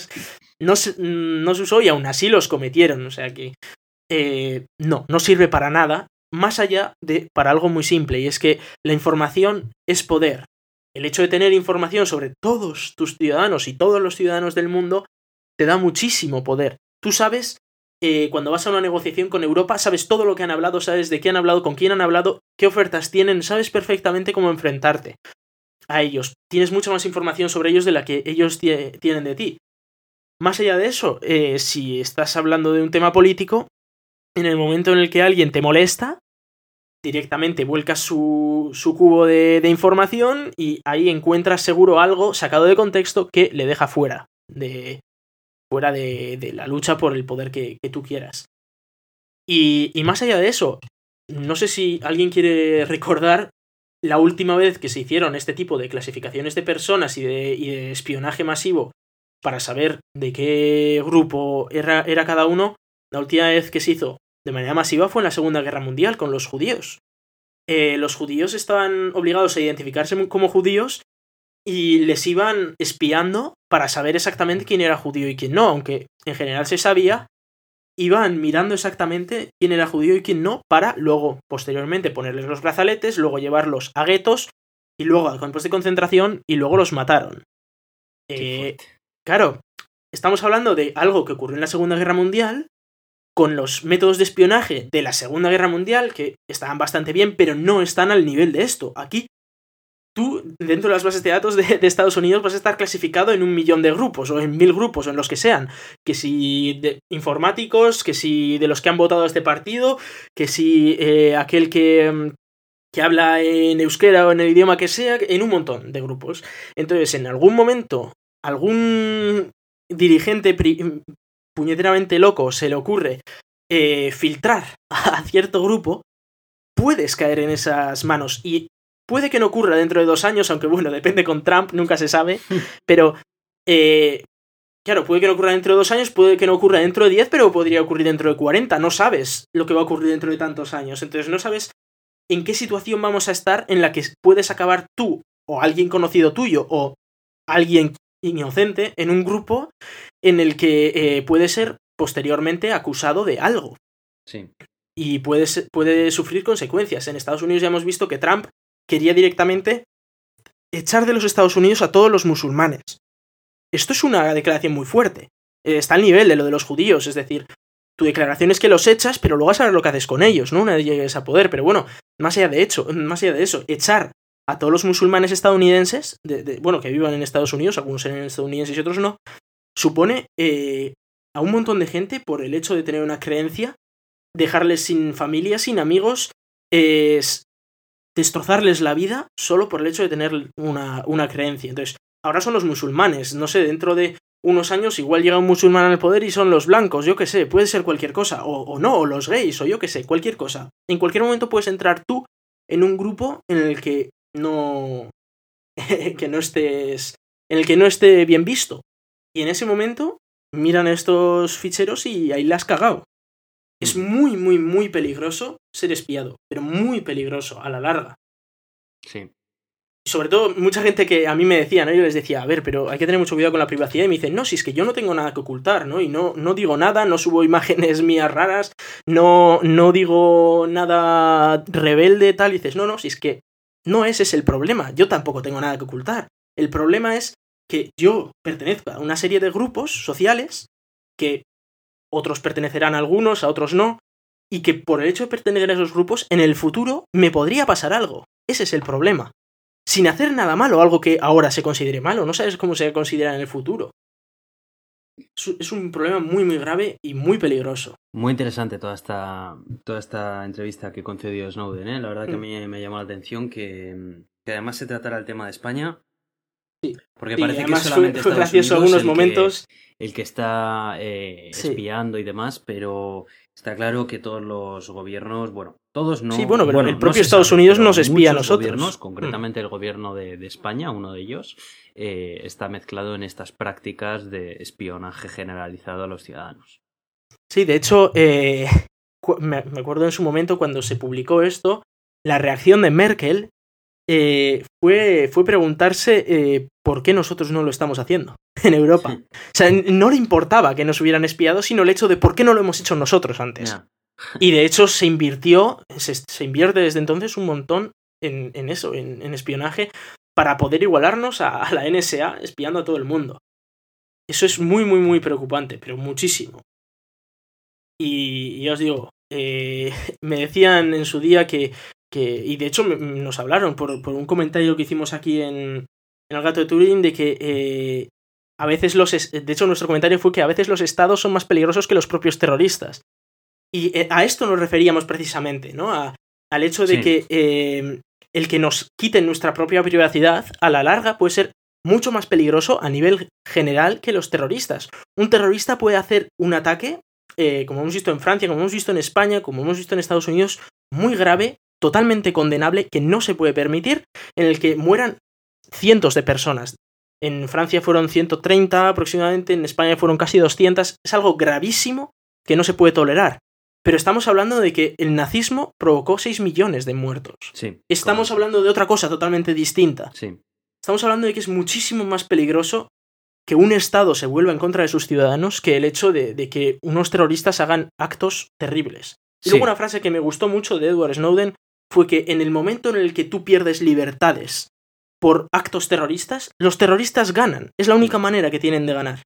[SPEAKER 2] no, no se usó y aún así los cometieron, o sea que no, no sirve para nada, más allá de para algo muy simple, y es que la información es poder. El hecho de tener información sobre todos tus ciudadanos y todos los ciudadanos del mundo te da muchísimo poder. Tú sabes, eh, cuando vas a una negociación con Europa, sabes todo lo que han hablado, sabes de qué han hablado, con quién han hablado, qué ofertas tienen, sabes perfectamente cómo enfrentarte a ellos. Tienes mucha más información sobre ellos de la que ellos tie- tienen de ti. Más allá de eso, eh, si estás hablando de un tema político, en el momento en el que alguien te molesta, directamente vuelcas su, su cubo de, información y ahí encuentras seguro algo sacado de contexto que le deja fuera de, fuera de, la lucha por el poder que, tú quieras. Y, y más allá de eso, no sé si alguien quiere recordar la última vez que se hicieron este tipo de clasificaciones de personas y de, y de espionaje masivo para saber de qué grupo era, era cada uno, la última vez que se hizo de manera masiva fue en la Segunda Guerra Mundial con los judíos. Eh, los judíos estaban obligados a identificarse como judíos y les iban espiando para saber exactamente quién era judío y quién no, aunque en general se sabía, iban mirando exactamente quién era judío y quién no, para luego, posteriormente, ponerles los brazaletes, luego llevarlos a guetos y luego a campos de concentración y luego los mataron. Eh, claro, estamos hablando de algo que ocurrió en la Segunda Guerra Mundial, con los métodos de espionaje de la Segunda Guerra Mundial, que estaban bastante bien, pero no están al nivel de esto. Aquí, tú, dentro de las bases de datos de, Estados Unidos, vas a estar clasificado en un millón de grupos, o en mil grupos, o en los que sean. Que si de informáticos, que si de los que han votado a este partido, que si eh, aquel que, mm, que habla en euskera o en el idioma que sea, en un montón de grupos. Entonces, en algún momento, algún dirigente puñeteramente loco se le ocurre eh, filtrar a cierto grupo, puedes caer en esas manos. Y puede que no ocurra dentro de dos años, aunque bueno, depende con Trump, nunca se sabe. Pero, eh, claro, puede que no ocurra dentro de dos años, puede que no ocurra dentro de diez, pero podría ocurrir dentro de cuarenta. No sabes lo que va a ocurrir dentro de tantos años. Entonces no sabes en qué situación vamos a estar en la que puedes acabar tú o alguien conocido tuyo o alguien inocente en un grupo en el que eh, puede ser posteriormente acusado de algo
[SPEAKER 1] Sí.
[SPEAKER 2] y puede, puede sufrir consecuencias. En Estados Unidos ya hemos visto que Trump quería directamente echar de los Estados Unidos a todos los musulmanes. Esto es una declaración muy fuerte. Eh, Está al nivel de lo de los judíos, es decir, tu declaración es que los echas, pero luego a saber lo que haces con ellos, ¿no? Una vez llegues a poder. Pero bueno, más allá de hecho, más allá de eso, echar a todos los musulmanes estadounidenses, de, bueno, que vivan en Estados Unidos, algunos sean estadounidenses y otros no, supone eh, a un montón de gente por el hecho de tener una creencia, dejarles sin familia, sin amigos, es destrozarles la vida solo por el hecho de tener una, una creencia. Entonces, ahora son los musulmanes, no sé, dentro de unos años igual llega un musulmán al poder y son los blancos, yo qué sé, puede ser cualquier cosa, o, o no, o los gays, o yo qué sé, cualquier cosa. En cualquier momento puedes entrar tú en un grupo en el que no. que no estés. en el que no esté bien visto. Y en ese momento miran estos ficheros y ahí la has cagado. Es
[SPEAKER 1] Mm.
[SPEAKER 2] muy, muy, muy peligroso ser espiado, pero muy peligroso a la larga.
[SPEAKER 1] Sí.
[SPEAKER 2] Sobre todo, mucha gente que a mí me decía, ¿no? Yo les decía, a ver, pero hay que tener mucho cuidado con la privacidad. Y me dicen, no, si es que yo no tengo nada que ocultar, ¿no? Y no, no digo nada, no subo imágenes mías raras, no, no digo nada rebelde, tal. Y dices, no, no, si es que no ese es el problema. Yo tampoco tengo nada que ocultar. El problema es que yo pertenezco a una serie de grupos sociales que otros pertenecerán a algunos, a otros no, y que por el hecho de pertenecer a esos grupos, en el futuro me podría pasar algo. Ese es el problema. Sin hacer nada malo, algo que ahora se considere malo, no sabes cómo se considera en el futuro. Es un problema muy, muy grave y muy peligroso.
[SPEAKER 1] Muy interesante toda esta, toda esta entrevista que concedió Snowden, ¿eh? La verdad que a
[SPEAKER 2] Mm.
[SPEAKER 1] mí me llamó la atención que, que además se tratara el tema de España.
[SPEAKER 2] Sí.
[SPEAKER 1] Porque parece que
[SPEAKER 2] fue,
[SPEAKER 1] solamente
[SPEAKER 2] fue
[SPEAKER 1] Estados
[SPEAKER 2] gracioso
[SPEAKER 1] Unidos
[SPEAKER 2] algunos
[SPEAKER 1] el que-
[SPEAKER 2] momentos.
[SPEAKER 1] el que está eh,
[SPEAKER 2] Sí.
[SPEAKER 1] espiando y demás, pero está claro que todos los gobiernos, bueno, todos no.
[SPEAKER 2] Sí, bueno, pero el propio Estados
[SPEAKER 1] sabe,
[SPEAKER 2] Unidos nos espía a nosotros.
[SPEAKER 1] Gobiernos,
[SPEAKER 2] Mm.
[SPEAKER 1] concretamente el gobierno de, de España, uno de ellos, eh, está mezclado en estas prácticas de espionaje generalizado a los ciudadanos.
[SPEAKER 2] Sí, de hecho, eh, me acuerdo en su momento cuando se publicó esto, la reacción de Merkel eh, fue, fue preguntarse eh, por qué nosotros no lo estamos haciendo en Europa.
[SPEAKER 1] Sí.
[SPEAKER 2] O sea, no le importaba que nos hubieran espiado, sino el hecho de por qué no lo hemos hecho nosotros antes. Y de hecho se invirtió, se, se invierte desde entonces un montón en, en eso, en, en espionaje, para poder igualarnos a, a la NSA espiando a todo el mundo. Eso es muy, muy, muy preocupante, pero muchísimo. Y, y ya os digo, eh, me decían en su día que, que y de hecho nos hablaron por, por un comentario que hicimos aquí en, en El Gato de Turín, de que eh, a veces los... De hecho, nuestro comentario fue que a veces los estados son más peligrosos que los propios terroristas. Y eh, a esto nos referíamos precisamente, ¿no? A- al hecho de
[SPEAKER 1] Sí.
[SPEAKER 2] que eh, el que nos quiten nuestra propia privacidad, a la larga puede ser mucho más peligroso a nivel general que los terroristas. Un terrorista puede hacer un ataque, eh, como hemos visto en Francia, como hemos visto en España, como hemos visto en Estados Unidos, muy grave, totalmente condenable, que no se puede permitir, en el que mueran cientos de personas. En Francia fueron 130 aproximadamente, en España fueron casi 200. Es algo gravísimo que no se puede tolerar. Pero estamos hablando de que el nazismo provocó 6 millones de muertos.
[SPEAKER 1] Sí.
[SPEAKER 2] Estamos
[SPEAKER 1] correcto.
[SPEAKER 2] hablando de otra cosa totalmente distinta.
[SPEAKER 1] Sí.
[SPEAKER 2] Estamos hablando de que es muchísimo más peligroso que un Estado se vuelva en contra de sus ciudadanos que el hecho de, de que unos terroristas hagan actos terribles. Y
[SPEAKER 1] Sí.
[SPEAKER 2] luego una frase que me gustó mucho de Edward Snowden fue que en el momento en el que tú pierdes libertades por actos terroristas, los terroristas ganan. Es la única manera que tienen de ganar.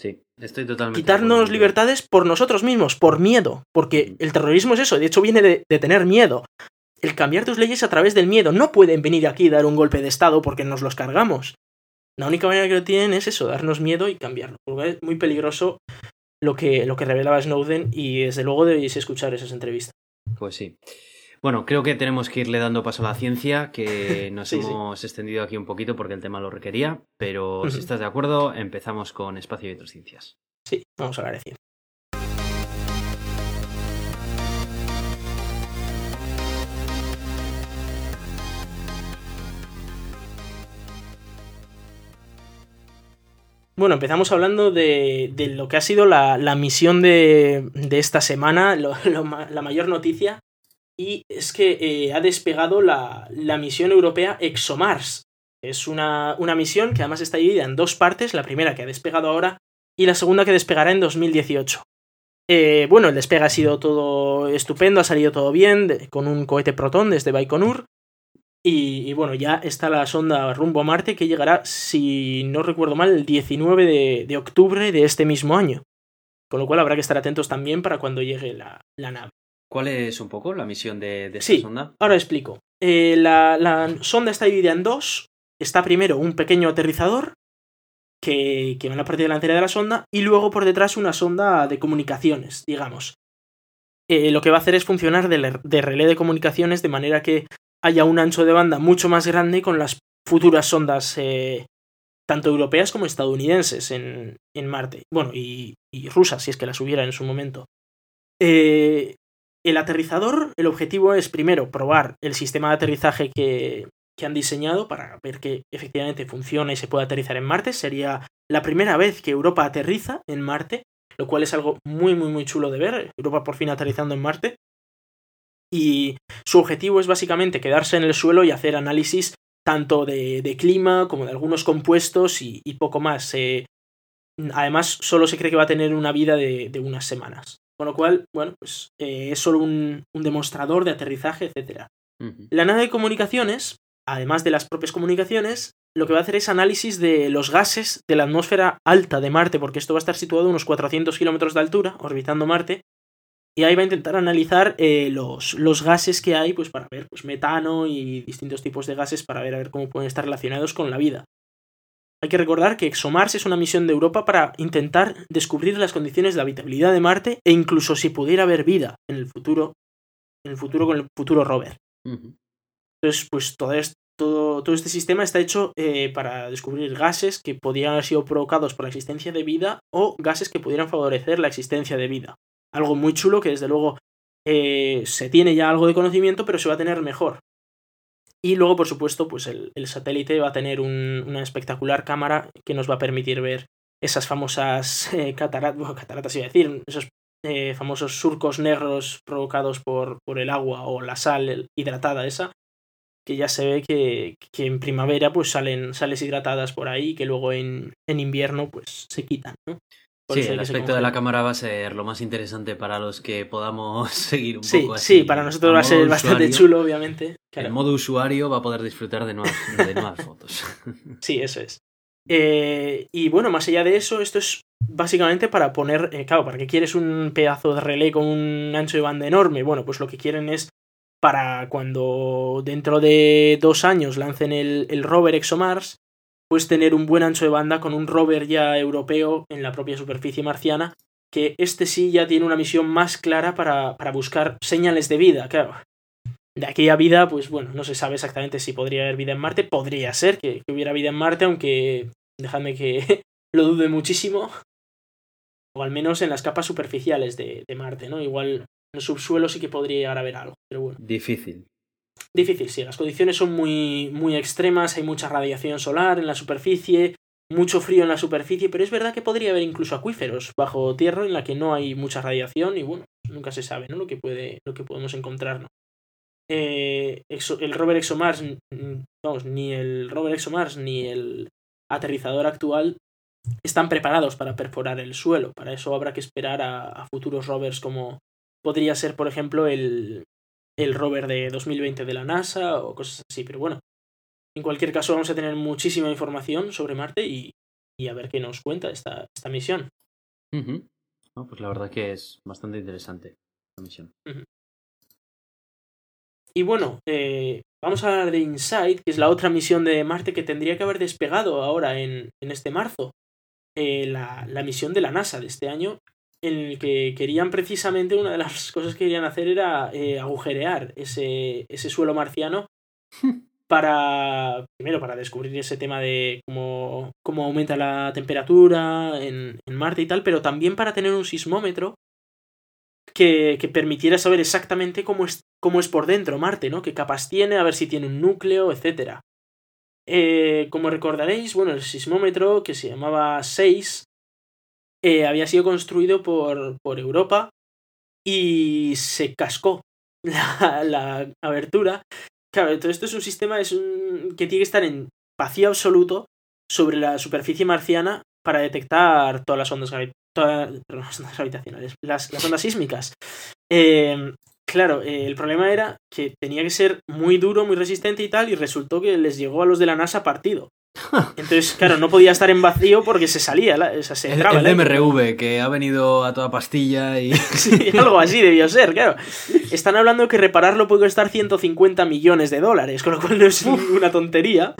[SPEAKER 1] Sí. Estoy totalmente.
[SPEAKER 2] Quitarnos libertades por nosotros mismos, por miedo. Porque el terrorismo es eso, de hecho viene de, de tener miedo. El cambiar tus leyes a través del miedo. No pueden venir aquí y dar un golpe de Estado porque nos los cargamos. La única manera que lo tienen es eso, darnos miedo y cambiarlo. Porque es muy peligroso lo que, lo que revelaba Snowden y desde luego debéis escuchar esas entrevistas.
[SPEAKER 1] Pues sí. Bueno, creo que tenemos que irle dando paso a la ciencia, que nos
[SPEAKER 2] Sí, sí.
[SPEAKER 1] hemos extendido aquí un poquito porque el tema lo requería, pero si estás de acuerdo, empezamos con espacio y otras ciencias.
[SPEAKER 2] Sí, vamos a hablar de ciencia. Bueno, empezamos hablando de, de lo que ha sido la, la misión de, de esta semana, lo- lo ma- la mayor noticia, y es que eh, ha despegado la, la misión europea ExoMars. Es una, una misión que además está dividida en dos partes, la primera que ha despegado ahora y la segunda que despegará en 2018. Eh, bueno, el despegue ha sido todo estupendo, ha salido todo bien, con un cohete Proton desde Baikonur. Y, y bueno, ya está la sonda rumbo a Marte que llegará, si no recuerdo mal, el 19 de, de octubre de este mismo año. Con lo cual habrá que estar atentos también para cuando llegue la, nave.
[SPEAKER 1] ¿Cuál es un poco la misión de, esta
[SPEAKER 2] sí,
[SPEAKER 1] sonda?
[SPEAKER 2] Ahora explico. Eh, la, la, sonda está dividida en dos. Está primero un pequeño aterrizador que, que va en la parte delantera de la sonda y luego por detrás una sonda de comunicaciones, digamos. Eh, lo que va a hacer es funcionar de, relé de comunicaciones de manera que haya un ancho de banda mucho más grande con las futuras sondas eh, tanto europeas como estadounidenses en, Marte. Bueno, y, rusas, si es que las hubiera en su momento. Eh, el aterrizador, el objetivo es primero probar el sistema de aterrizaje que, que han diseñado para ver que efectivamente funciona y se puede aterrizar en Marte. Sería la primera vez que Europa aterriza en Marte lo cual es algo muy, muy, muy chulo de ver. Europa por fin aterrizando en Marte. Y su objetivo es básicamente quedarse en el suelo y hacer análisis tanto de, clima como de algunos compuestos y, poco más. además, solo se cree que va a tener una vida de, unas semanas. Con lo cual, bueno, pues eh, es solo un, demostrador de aterrizaje, etc. La nave de comunicaciones, además de las propias comunicaciones, lo que va a hacer es análisis de los gases de la atmósfera alta de Marte, porque esto va a estar situado a unos 400 kilómetros de altura, orbitando Marte, y ahí va a intentar analizar eh, los, los, gases que hay, pues para ver pues, metano y distintos tipos de gases para ver, a ver cómo pueden estar relacionados con la vida. Hay que recordar que ExoMars es una misión de Europa para intentar descubrir las condiciones de habitabilidad de Marte e incluso si pudiera haber vida en el futuro, en el futuro con el futuro rover. Entonces, pues todo, esto, todo, este sistema está hecho eh, para descubrir gases que podrían haber sido provocados por la existencia de vida o gases que pudieran favorecer la existencia de vida. Algo muy chulo que desde luego eh, se tiene ya algo de conocimiento, pero se va a tener mejor. Y luego, por supuesto, pues el, satélite va a tener una espectacular cámara que nos va a permitir ver esas famosas eh, cataratas, cataratas iba a decir, esos famosos surcos negros provocados por, por el agua o la sal hidratada esa, que ya se ve que, en primavera pues salen sales hidratadas por ahí que luego en, invierno pues se quitan, ¿no?
[SPEAKER 1] Sí, el aspecto de la cámara va a ser lo más interesante para los que podamos seguir un
[SPEAKER 2] sí,
[SPEAKER 1] poco así.
[SPEAKER 2] Sí, para nosotros va a ser bastante chulo, obviamente.
[SPEAKER 1] En modo usuario va a poder disfrutar de nuevas, de nuevas fotos.
[SPEAKER 2] Sí, eso es. Eh, y bueno, más allá de eso, esto es básicamente para poner, eh, claro, ¿para qué quieres un pedazo de relé con un ancho de banda enorme? Bueno, pues lo que quieren es para cuando dentro de dos años lancen el, rover ExoMars, pues tener un buen ancho de banda con un rover ya europeo en la propia superficie marciana, que este sí ya tiene una misión más clara para, buscar señales de vida, claro. De aquella vida, pues bueno, no se sabe exactamente si podría haber vida en Marte, podría ser que, hubiera vida en Marte, aunque dejadme que lo dude muchísimo, o al menos en las capas superficiales de, de Marte, ¿no? Igual el subsuelo sí que podría llegar a haber algo, pero bueno.
[SPEAKER 1] Difícil.
[SPEAKER 2] Difícil, sí. Las condiciones son muy, muy extremas, hay mucha radiación solar en la superficie, mucho frío en la superficie, pero es verdad que podría haber incluso acuíferos bajo tierra en la que no hay mucha radiación y bueno, nunca se sabe ¿no? lo, que puede, lo que podemos encontrar. Eh, el rover ExoMars, vamos, ni el rover ExoMars ni el aterrizador actual están preparados para perforar el suelo. Para eso habrá que esperar a futuros rovers como, podría ser, por ejemplo, el, el rover de 2020 de la NASA o cosas así, pero bueno. En cualquier caso, vamos a tener muchísima información sobre Marte y, a ver qué nos cuenta esta, esta misión.
[SPEAKER 1] pues la verdad que es bastante interesante la misión.
[SPEAKER 2] Y bueno, eh, vamos a hablar de InSight, que es la otra misión de Marte que tendría que haber despegado ahora en, en este marzo. Eh, la, la, misión de la NASA de este año en el que querían precisamente, una de las cosas que querían hacer era eh, agujerear ese, ese suelo marciano para, primero, para descubrir ese tema de cómo, cómo aumenta la temperatura en, en, Marte y tal, pero también para tener un sismómetro que, que permitiera saber exactamente cómo es, cómo es por dentro Marte, ¿no? Qué capas tiene, a ver si tiene un núcleo, etc. Eh, como recordaréis, bueno, el sismómetro que se llamaba 6 eh, había sido construido por, por, Europa y se cascó la, la, abertura. Claro, todo esto es un sistema es que tiene que estar en vacío absoluto sobre la superficie marciana para detectar todas las ondas, todas, las ondas gravitacionales, las, las, ondas sísmicas. Em, claro, eh, el problema era que tenía que ser muy duro, muy resistente y tal, y resultó que les llegó a los de la NASA partido. Entonces, claro, no podía estar en vacío porque se salía, o sea, se
[SPEAKER 1] El,
[SPEAKER 2] entraba.
[SPEAKER 1] el
[SPEAKER 2] el aire.
[SPEAKER 1] MRV, que ha venido a toda pastilla y...
[SPEAKER 2] Sí, algo así debió ser, claro. Están hablando que repararlo puede costar 150 millones de dólares, con lo cual no es una tontería,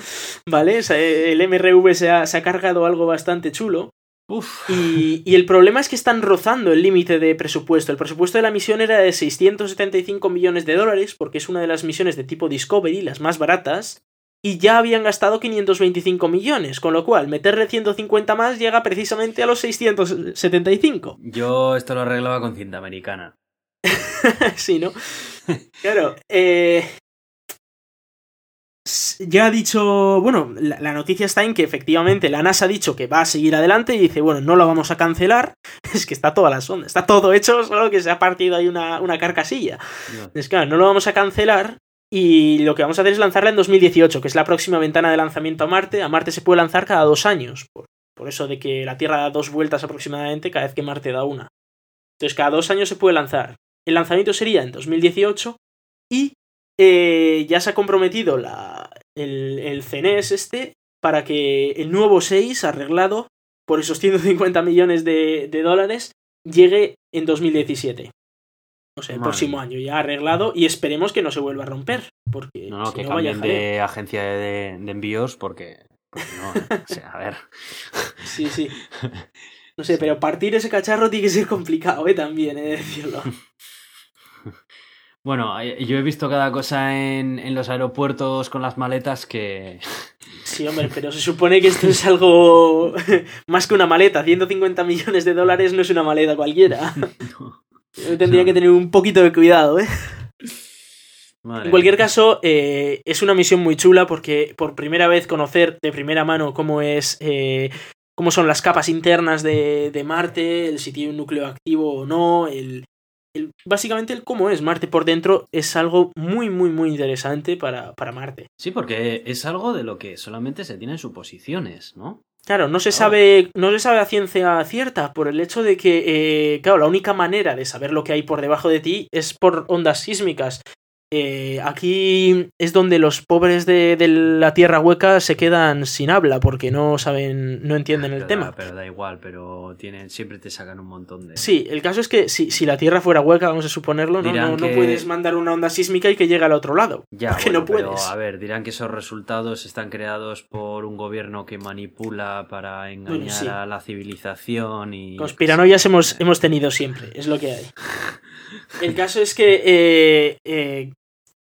[SPEAKER 2] ¿vale? O sea, el MRV se ha, se ha cargado algo bastante chulo.
[SPEAKER 1] Uf.
[SPEAKER 2] Y, y el problema es que están rozando el límite de presupuesto. El presupuesto de la misión era de 675 millones de dólares, porque es una de las misiones de tipo Discovery, las más baratas, y ya habían gastado 525 millones, con lo cual meterle 150 más llega precisamente a los 675.
[SPEAKER 1] Yo esto lo arreglaba con cinta americana.
[SPEAKER 2] sí, ¿no? Claro, eh... Ya ha dicho, bueno, la, la noticia está en que efectivamente la NASA ha dicho que va a seguir adelante y dice, bueno, no lo vamos a cancelar. Es que está toda la sonda, está todo hecho, solo que se ha partido ahí una, una carcasilla.
[SPEAKER 1] No.
[SPEAKER 2] Es claro, no lo vamos a cancelar y lo que vamos a hacer es lanzarla en 2018, que es la próxima ventana de lanzamiento a Marte. A Marte se puede lanzar cada dos años, por, por eso de que la Tierra da dos vueltas aproximadamente cada vez que Marte da una. Entonces cada dos años se puede lanzar. El lanzamiento sería en 2018 y eh, ya se ha comprometido la, el, el CNES este para que el nuevo 6 arreglado por esos 150 millones de, de dólares llegue en 2017. O sea, el
[SPEAKER 1] Madre
[SPEAKER 2] próximo año ya arreglado y esperemos que no se vuelva a romper. Porque
[SPEAKER 1] No, no,
[SPEAKER 2] si
[SPEAKER 1] que
[SPEAKER 2] no,
[SPEAKER 1] cambien de agencia de, de envíos porque... porque no, ¿eh? O sea, a ver...
[SPEAKER 2] Sí, sí. No sé, pero partir ese cacharro tiene que ser complicado, ¿eh? También, he de decirlo.
[SPEAKER 1] Bueno, eh, yo he visto cada cosa en, en los aeropuertos con las maletas que...
[SPEAKER 2] Sí, hombre, pero se supone que esto es algo más que una maleta. 150 millones de dólares no es una maleta cualquiera.
[SPEAKER 1] No.
[SPEAKER 2] Tendría que tener un poquito de cuidado, ¿eh?
[SPEAKER 1] Madre
[SPEAKER 2] En cualquier caso, eh, es una misión muy chula porque por primera vez conocer de primera mano cómo es. eh, cómo son las capas internas de, de Marte, el si tiene un núcleo activo o no, el, el- básicamente el cómo es Marte por dentro es algo muy, muy, muy interesante para, para Marte.
[SPEAKER 1] Sí, porque es algo de lo que solamente se tienen suposiciones, ¿no?
[SPEAKER 2] Claro, no se
[SPEAKER 1] Claro.
[SPEAKER 2] sabe, no se sabe a ciencia cierta por el hecho de que, eh, claro, la única manera de saber lo que hay por debajo de ti es por ondas sísmicas. Eh, aquí es donde los pobres de, de la tierra hueca se quedan sin habla porque no saben, no entienden el
[SPEAKER 1] Pero
[SPEAKER 2] tema.
[SPEAKER 1] Da, pero da igual, pero tienen, siempre te sacan un montón de...
[SPEAKER 2] Sí, el caso es que si, si la tierra fuera hueca, vamos a suponerlo, no, no, puedes mandar una onda sísmica y que llegue al otro lado.
[SPEAKER 1] Ya,
[SPEAKER 2] porque
[SPEAKER 1] bueno,
[SPEAKER 2] no
[SPEAKER 1] pero,
[SPEAKER 2] puedes.
[SPEAKER 1] a ver, dirán que esos resultados están creados por un gobierno que manipula para engañar
[SPEAKER 2] sí.
[SPEAKER 1] a la civilización y...
[SPEAKER 2] Conspiranoias hemos, hemos tenido siempre, es lo que hay. El caso es que eh, eh,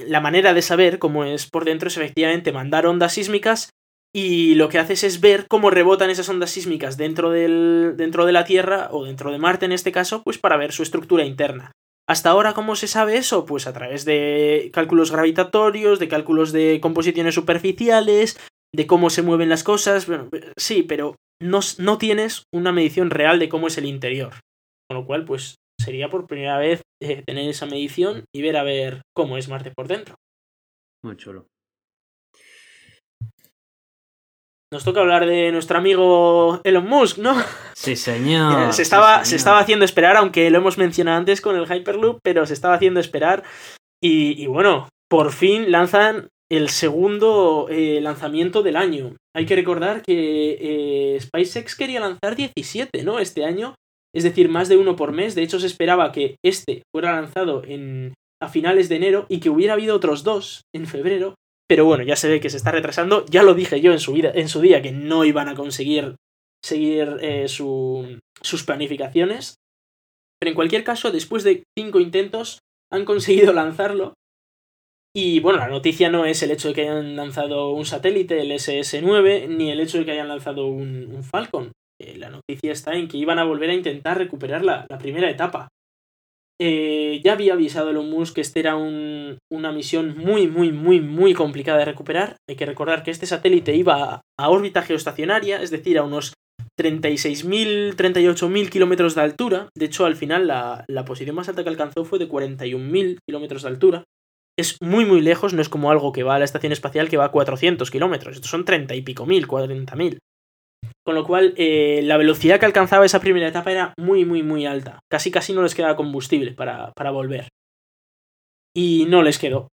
[SPEAKER 2] la manera de saber cómo es por dentro es efectivamente mandar ondas sísmicas y lo que haces es ver cómo rebotan esas ondas sísmicas dentro, del, dentro de la Tierra o dentro de Marte en este caso, pues para ver su estructura interna. Hasta ahora, ¿cómo se sabe eso? Pues a través de cálculos gravitatorios, de cálculos de composiciones superficiales, de cómo se mueven las cosas. Bueno, sí, pero no, no tienes una medición real de cómo es el interior. Con lo cual, pues sería por primera vez eh, tener esa medición y ver a ver cómo es Marte por dentro.
[SPEAKER 1] Muy chulo.
[SPEAKER 2] Nos toca hablar de nuestro amigo Elon Musk, ¿no?
[SPEAKER 1] Sí, señor.
[SPEAKER 2] se,
[SPEAKER 1] sí,
[SPEAKER 2] estaba,
[SPEAKER 1] señor.
[SPEAKER 2] se estaba haciendo esperar, aunque lo hemos mencionado antes con el Hyperloop, pero se estaba haciendo esperar. Y, y bueno, por fin lanzan el segundo eh, lanzamiento del año. Hay que recordar que eh, SpaceX quería lanzar 17, ¿no? Este año. Es decir, más de uno por mes. De hecho, se esperaba que este fuera lanzado a finales de enero y que hubiera habido otros dos en febrero. Pero bueno, ya se ve que se está retrasando. Ya lo dije yo en su, vida, en su día que no iban a conseguir seguir eh, su, sus planificaciones. Pero en cualquier caso, después de cinco intentos, han conseguido lanzarlo. Y bueno, la noticia no es el hecho de que hayan lanzado un satélite, el SS-9, ni el hecho de que hayan lanzado un Falcon. Eh, la noticia está en que iban a volver a intentar recuperar la, la primera etapa. Eh, ya había avisado Elon Musk que esta era un- una misión muy, muy, muy, muy complicada de recuperar. Hay que recordar que este satélite iba a, órbita geoestacionaria, es decir, a unos 36.000, 38.000 kilómetros de altura. De hecho, al final la, la posición más alta que alcanzó fue de 41.000 kilómetros de altura. Es muy, muy lejos, no es como algo que va a la estación espacial que va a 400 kilómetros. Estos son 30 y pico mil, 40.000. Con lo cual, eh, la velocidad que alcanzaba esa primera etapa era muy, muy, muy alta. Casi, casi no les quedaba combustible para, para volver. Y no les quedó.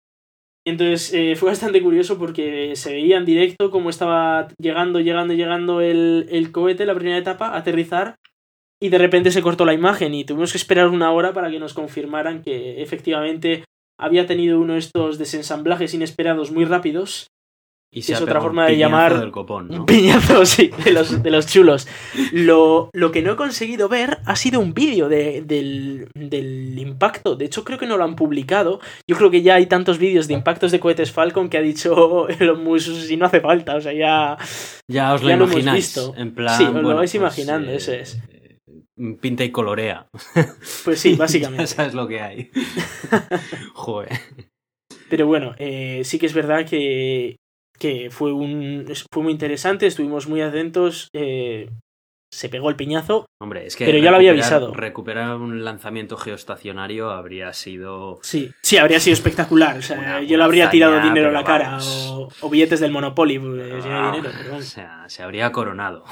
[SPEAKER 2] Entonces eh, fue bastante curioso porque se veía en directo cómo estaba llegando, llegando, llegando el, el cohete, la primera etapa, aterrizar, y de repente se cortó la imagen y tuvimos que esperar una hora para que nos confirmaran que efectivamente había tenido uno de estos desensamblajes inesperados muy rápidos.
[SPEAKER 1] Y
[SPEAKER 2] es otra forma de llamar
[SPEAKER 1] del copón, ¿no?
[SPEAKER 2] un piñazo, sí, de los, de los chulos. Lo, lo que no he conseguido ver ha sido un vídeo de, del, del impacto. De hecho, creo que no lo han publicado. Yo creo que ya hay tantos vídeos de impactos de cohetes Falcon que ha dicho Elon Musk si no hace falta. O sea, ya.
[SPEAKER 1] Ya os lo
[SPEAKER 2] ya lo hemos
[SPEAKER 1] imagináis.
[SPEAKER 2] visto.
[SPEAKER 1] En plan,
[SPEAKER 2] Sí, os lo
[SPEAKER 1] bueno,
[SPEAKER 2] vais
[SPEAKER 1] pues,
[SPEAKER 2] imaginando,
[SPEAKER 1] eh,
[SPEAKER 2] eso es.
[SPEAKER 1] Pinta y colorea.
[SPEAKER 2] Pues sí, básicamente.
[SPEAKER 1] sabes lo que hay. Joder.
[SPEAKER 2] Pero bueno, eh, sí que es verdad que, que fue, un, fue muy interesante, estuvimos muy atentos, eh, se pegó el piñazo.
[SPEAKER 1] Hombre, es que.
[SPEAKER 2] Pero ya lo había avisado.
[SPEAKER 1] Recuperar un lanzamiento geoestacionario habría sido.
[SPEAKER 2] Sí, sí, habría sido espectacular. O sea,
[SPEAKER 1] Una-
[SPEAKER 2] yo le habría tirado dinero a la cara
[SPEAKER 1] vamos.
[SPEAKER 2] o, o billetes del Monopoly, porque si no hay
[SPEAKER 1] Ah,
[SPEAKER 2] dinero. pero
[SPEAKER 1] o sea, se habría coronado.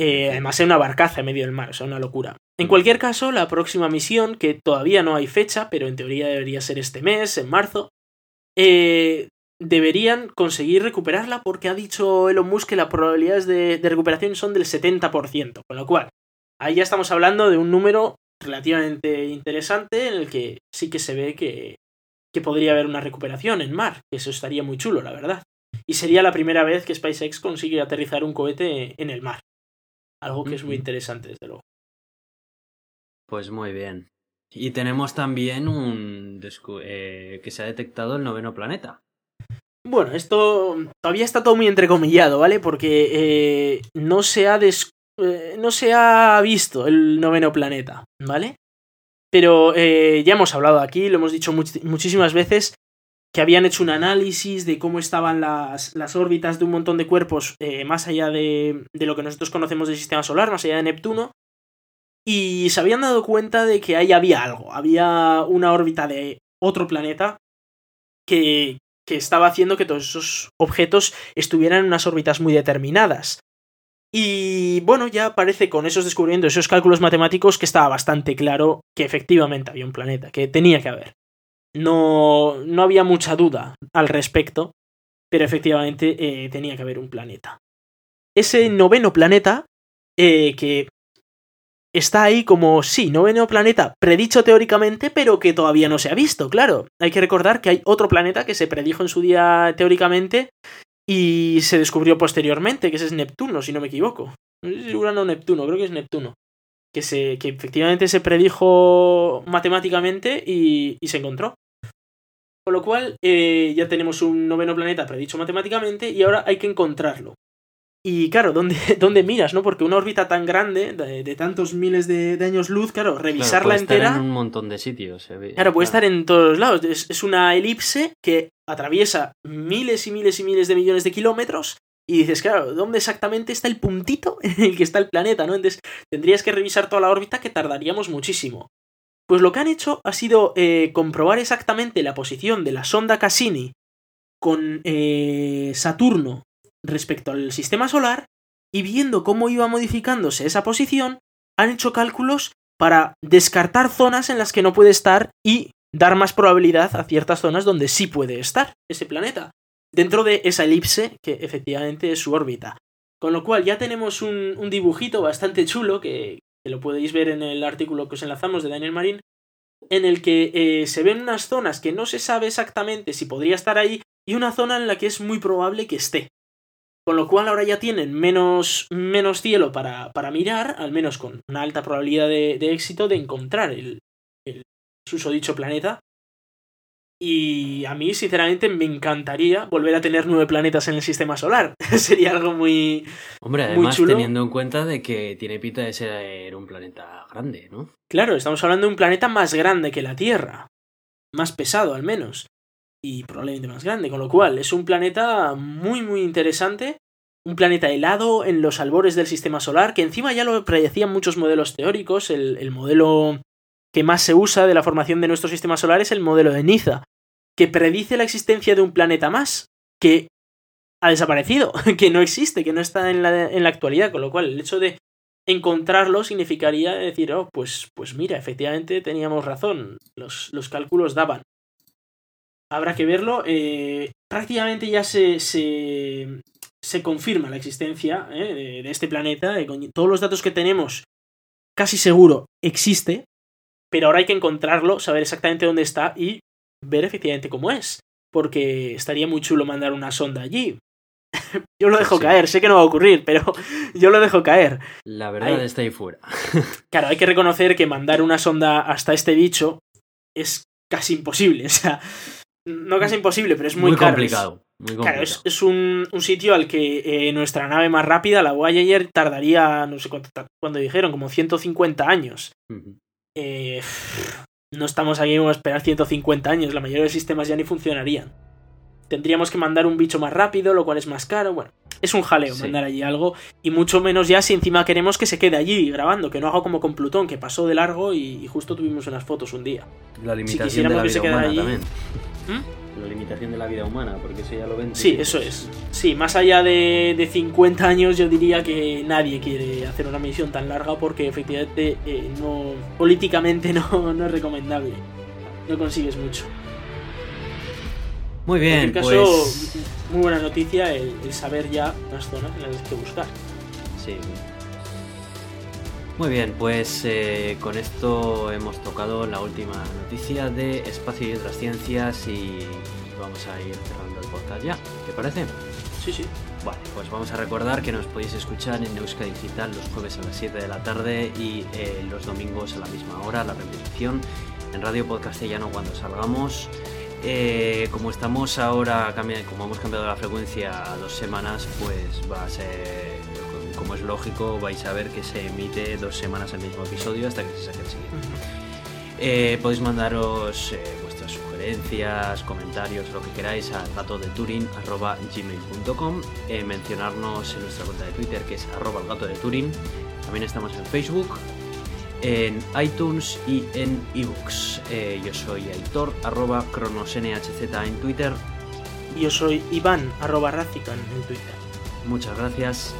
[SPEAKER 2] Eh, además, es una barcaza en medio del mar, o sea, una locura. En cualquier caso, la próxima misión, que todavía no hay fecha, pero en teoría debería ser este mes, en marzo, eh, deberían conseguir recuperarla porque ha dicho Elon Musk que las probabilidades de, de recuperación son del 70%, con lo cual, ahí ya estamos hablando de un número relativamente interesante en el que sí que se ve que, que podría haber una recuperación en mar, que eso estaría muy chulo, la verdad. Y sería la primera vez que SpaceX consigue aterrizar un cohete en el mar. Algo que es muy interesante, desde luego.
[SPEAKER 1] Pues muy bien. Y tenemos también un. eh, que se ha detectado el noveno planeta.
[SPEAKER 2] Bueno, esto todavía está todo muy entrecomillado, ¿vale? Porque eh, no se ha des- eh, no se ha visto el noveno planeta, ¿vale? Pero eh, ya hemos hablado aquí, lo hemos dicho much- muchísimas veces, que habían hecho un análisis de cómo estaban las, las órbitas de un montón de cuerpos más allá de, de lo que nosotros conocemos del sistema solar, más allá de Neptuno, y se habían dado cuenta de que ahí había algo, había una órbita de otro planeta que, que estaba haciendo que todos esos objetos estuvieran en unas órbitas muy determinadas. Y bueno, ya parece con esos descubrimientos, esos cálculos matemáticos, que estaba bastante claro que efectivamente había un planeta, que tenía que haber. No, no había mucha duda al respecto, pero efectivamente eh, tenía que haber un planeta. Ese noveno planeta, eh, que está ahí como, sí, noveno planeta predicho teóricamente, pero que todavía no se ha visto, claro. Hay que recordar que hay otro planeta que se predijo en su día teóricamente y se descubrió posteriormente, que ese es Neptuno, si no me equivoco. Urano Neptuno, creo que es Neptuno. Que, se, que efectivamente se predijo matemáticamente y, y se encontró. Con lo cual, eh, ya tenemos un noveno planeta predicho matemáticamente y ahora hay que encontrarlo. Y claro, ¿dónde, dónde miras, no? Porque una órbita tan grande, de, de tantos miles de, de años luz, claro,
[SPEAKER 1] Claro,
[SPEAKER 2] revisarla
[SPEAKER 1] puede estar
[SPEAKER 2] entera.
[SPEAKER 1] en un montón de sitios.
[SPEAKER 2] Claro, puede estar en todos lados. Es, es una elipse que atraviesa miles y miles y miles de millones de kilómetros. Y dices, claro, ¿dónde exactamente está el puntito en el que está el planeta? ¿no? Entonces tendrías que revisar toda la órbita que tardaríamos muchísimo. Pues lo que han hecho ha sido eh, comprobar exactamente la posición de la sonda Cassini con eh, Saturno respecto al sistema solar y viendo cómo iba modificándose esa posición, han hecho cálculos para descartar zonas en las que no puede estar y dar más probabilidad a ciertas zonas donde sí puede estar ese planeta, dentro de esa elipse que efectivamente es su órbita. Con lo cual ya tenemos un, dibujito bastante chulo que, que lo podéis ver en el artículo que os enlazamos de Daniel Marín, en el que eh, se ven unas zonas que no se sabe exactamente si podría estar ahí y una zona en la que es muy probable que esté. Con lo cual ahora ya tienen menos, menos cielo para, para mirar, al menos con una alta probabilidad de, de éxito de encontrar el, el susodicho planeta. Y a mí, sinceramente, me encantaría volver a tener nueve planetas en el sistema solar. Sería algo muy...
[SPEAKER 1] Hombre,
[SPEAKER 2] muy
[SPEAKER 1] además
[SPEAKER 2] chulo.
[SPEAKER 1] teniendo en cuenta de que tiene pinta de ser un planeta grande, ¿no?
[SPEAKER 2] Claro, estamos hablando de un planeta más grande que la Tierra. Más pesado, al menos. Y probablemente más grande. Con lo cual, es un planeta muy, muy interesante. Un planeta helado en los albores del sistema solar, que encima ya lo predecían muchos modelos teóricos. El, el modelo que más se usa de la formación de nuestro sistema solar es el modelo de Niza, que predice la existencia de un planeta más, que ha desaparecido, que no existe, que no está en la, en la actualidad, con lo cual el hecho de encontrarlo significaría decir, oh, pues, pues mira, efectivamente teníamos razón, los, los cálculos daban. Habrá que verlo. Eh, prácticamente ya se, se, se, confirma la existencia eh, de, de, este planeta. con todos los datos que tenemos, casi seguro existe. Pero ahora hay que encontrarlo, saber exactamente dónde está y ver efectivamente cómo es. Porque estaría muy chulo mandar una sonda allí. yo lo dejo sí. caer, sé que no va a ocurrir, pero yo lo dejo caer.
[SPEAKER 1] La verdad hay... está ahí fuera.
[SPEAKER 2] claro, hay que reconocer que mandar una sonda hasta este bicho es casi imposible. O sea, no casi imposible, pero es muy,
[SPEAKER 1] muy
[SPEAKER 2] caro.
[SPEAKER 1] complicado. Muy complicado.
[SPEAKER 2] Claro, es, es un, un, sitio al que eh, nuestra nave más rápida, la Voyager, tardaría, no sé cuánto, cuando dijeron, como 150 años. Uh -huh. eh, no estamos aquí a esperar 150 años, la mayoría de sistemas ya ni funcionarían. Tendríamos que mandar un bicho más rápido, lo cual es más caro. Bueno, es un jaleo sí. mandar allí algo. Y mucho menos ya si encima queremos que se quede allí grabando, que no haga como con Plutón, que pasó de largo y, y justo tuvimos unas fotos un día.
[SPEAKER 1] La limitación si de la vida allí... también. ¿Mm? La limitación de la vida humana, porque eso ya lo ven.
[SPEAKER 2] Sí, eso es. Sí, más allá de, de, 50 años, yo diría que nadie quiere hacer una misión tan larga porque efectivamente eh, no políticamente no, no es recomendable. No consigues mucho.
[SPEAKER 1] Muy bien.
[SPEAKER 2] En cualquier caso, pues... muy buena noticia el, el, saber ya las zonas en las que buscar.
[SPEAKER 1] Sí. Muy bien, pues eh, con esto hemos tocado la última noticia de espacio y otras ciencias y vamos a ir cerrando el podcast ya. ¿Te parece?
[SPEAKER 2] Sí, sí.
[SPEAKER 1] Vale, pues vamos a recordar que nos podéis escuchar en Euska Digital los jueves a las 7 de la tarde y eh, los domingos a la misma hora, la repetición, en Radio Podcastellano cuando salgamos. Eh, como estamos ahora, como hemos cambiado la frecuencia a dos semanas, pues va a ser, como es lógico, vais a ver que se emite dos semanas el mismo episodio hasta que se saque el siguiente. Eh, podéis mandaros eh, vuestras sugerencias, comentarios, lo que queráis a gato de Turing gmail.com, eh, mencionarnos en nuestra cuenta de Twitter que es arroba el gato de Turing. También estamos en Facebook, en iTunes y en ebooks. Eh, yo soy Aitor, arroba cronosnhz en Twitter.
[SPEAKER 2] Yo soy Iván, arroba en Twitter.
[SPEAKER 1] Muchas gracias.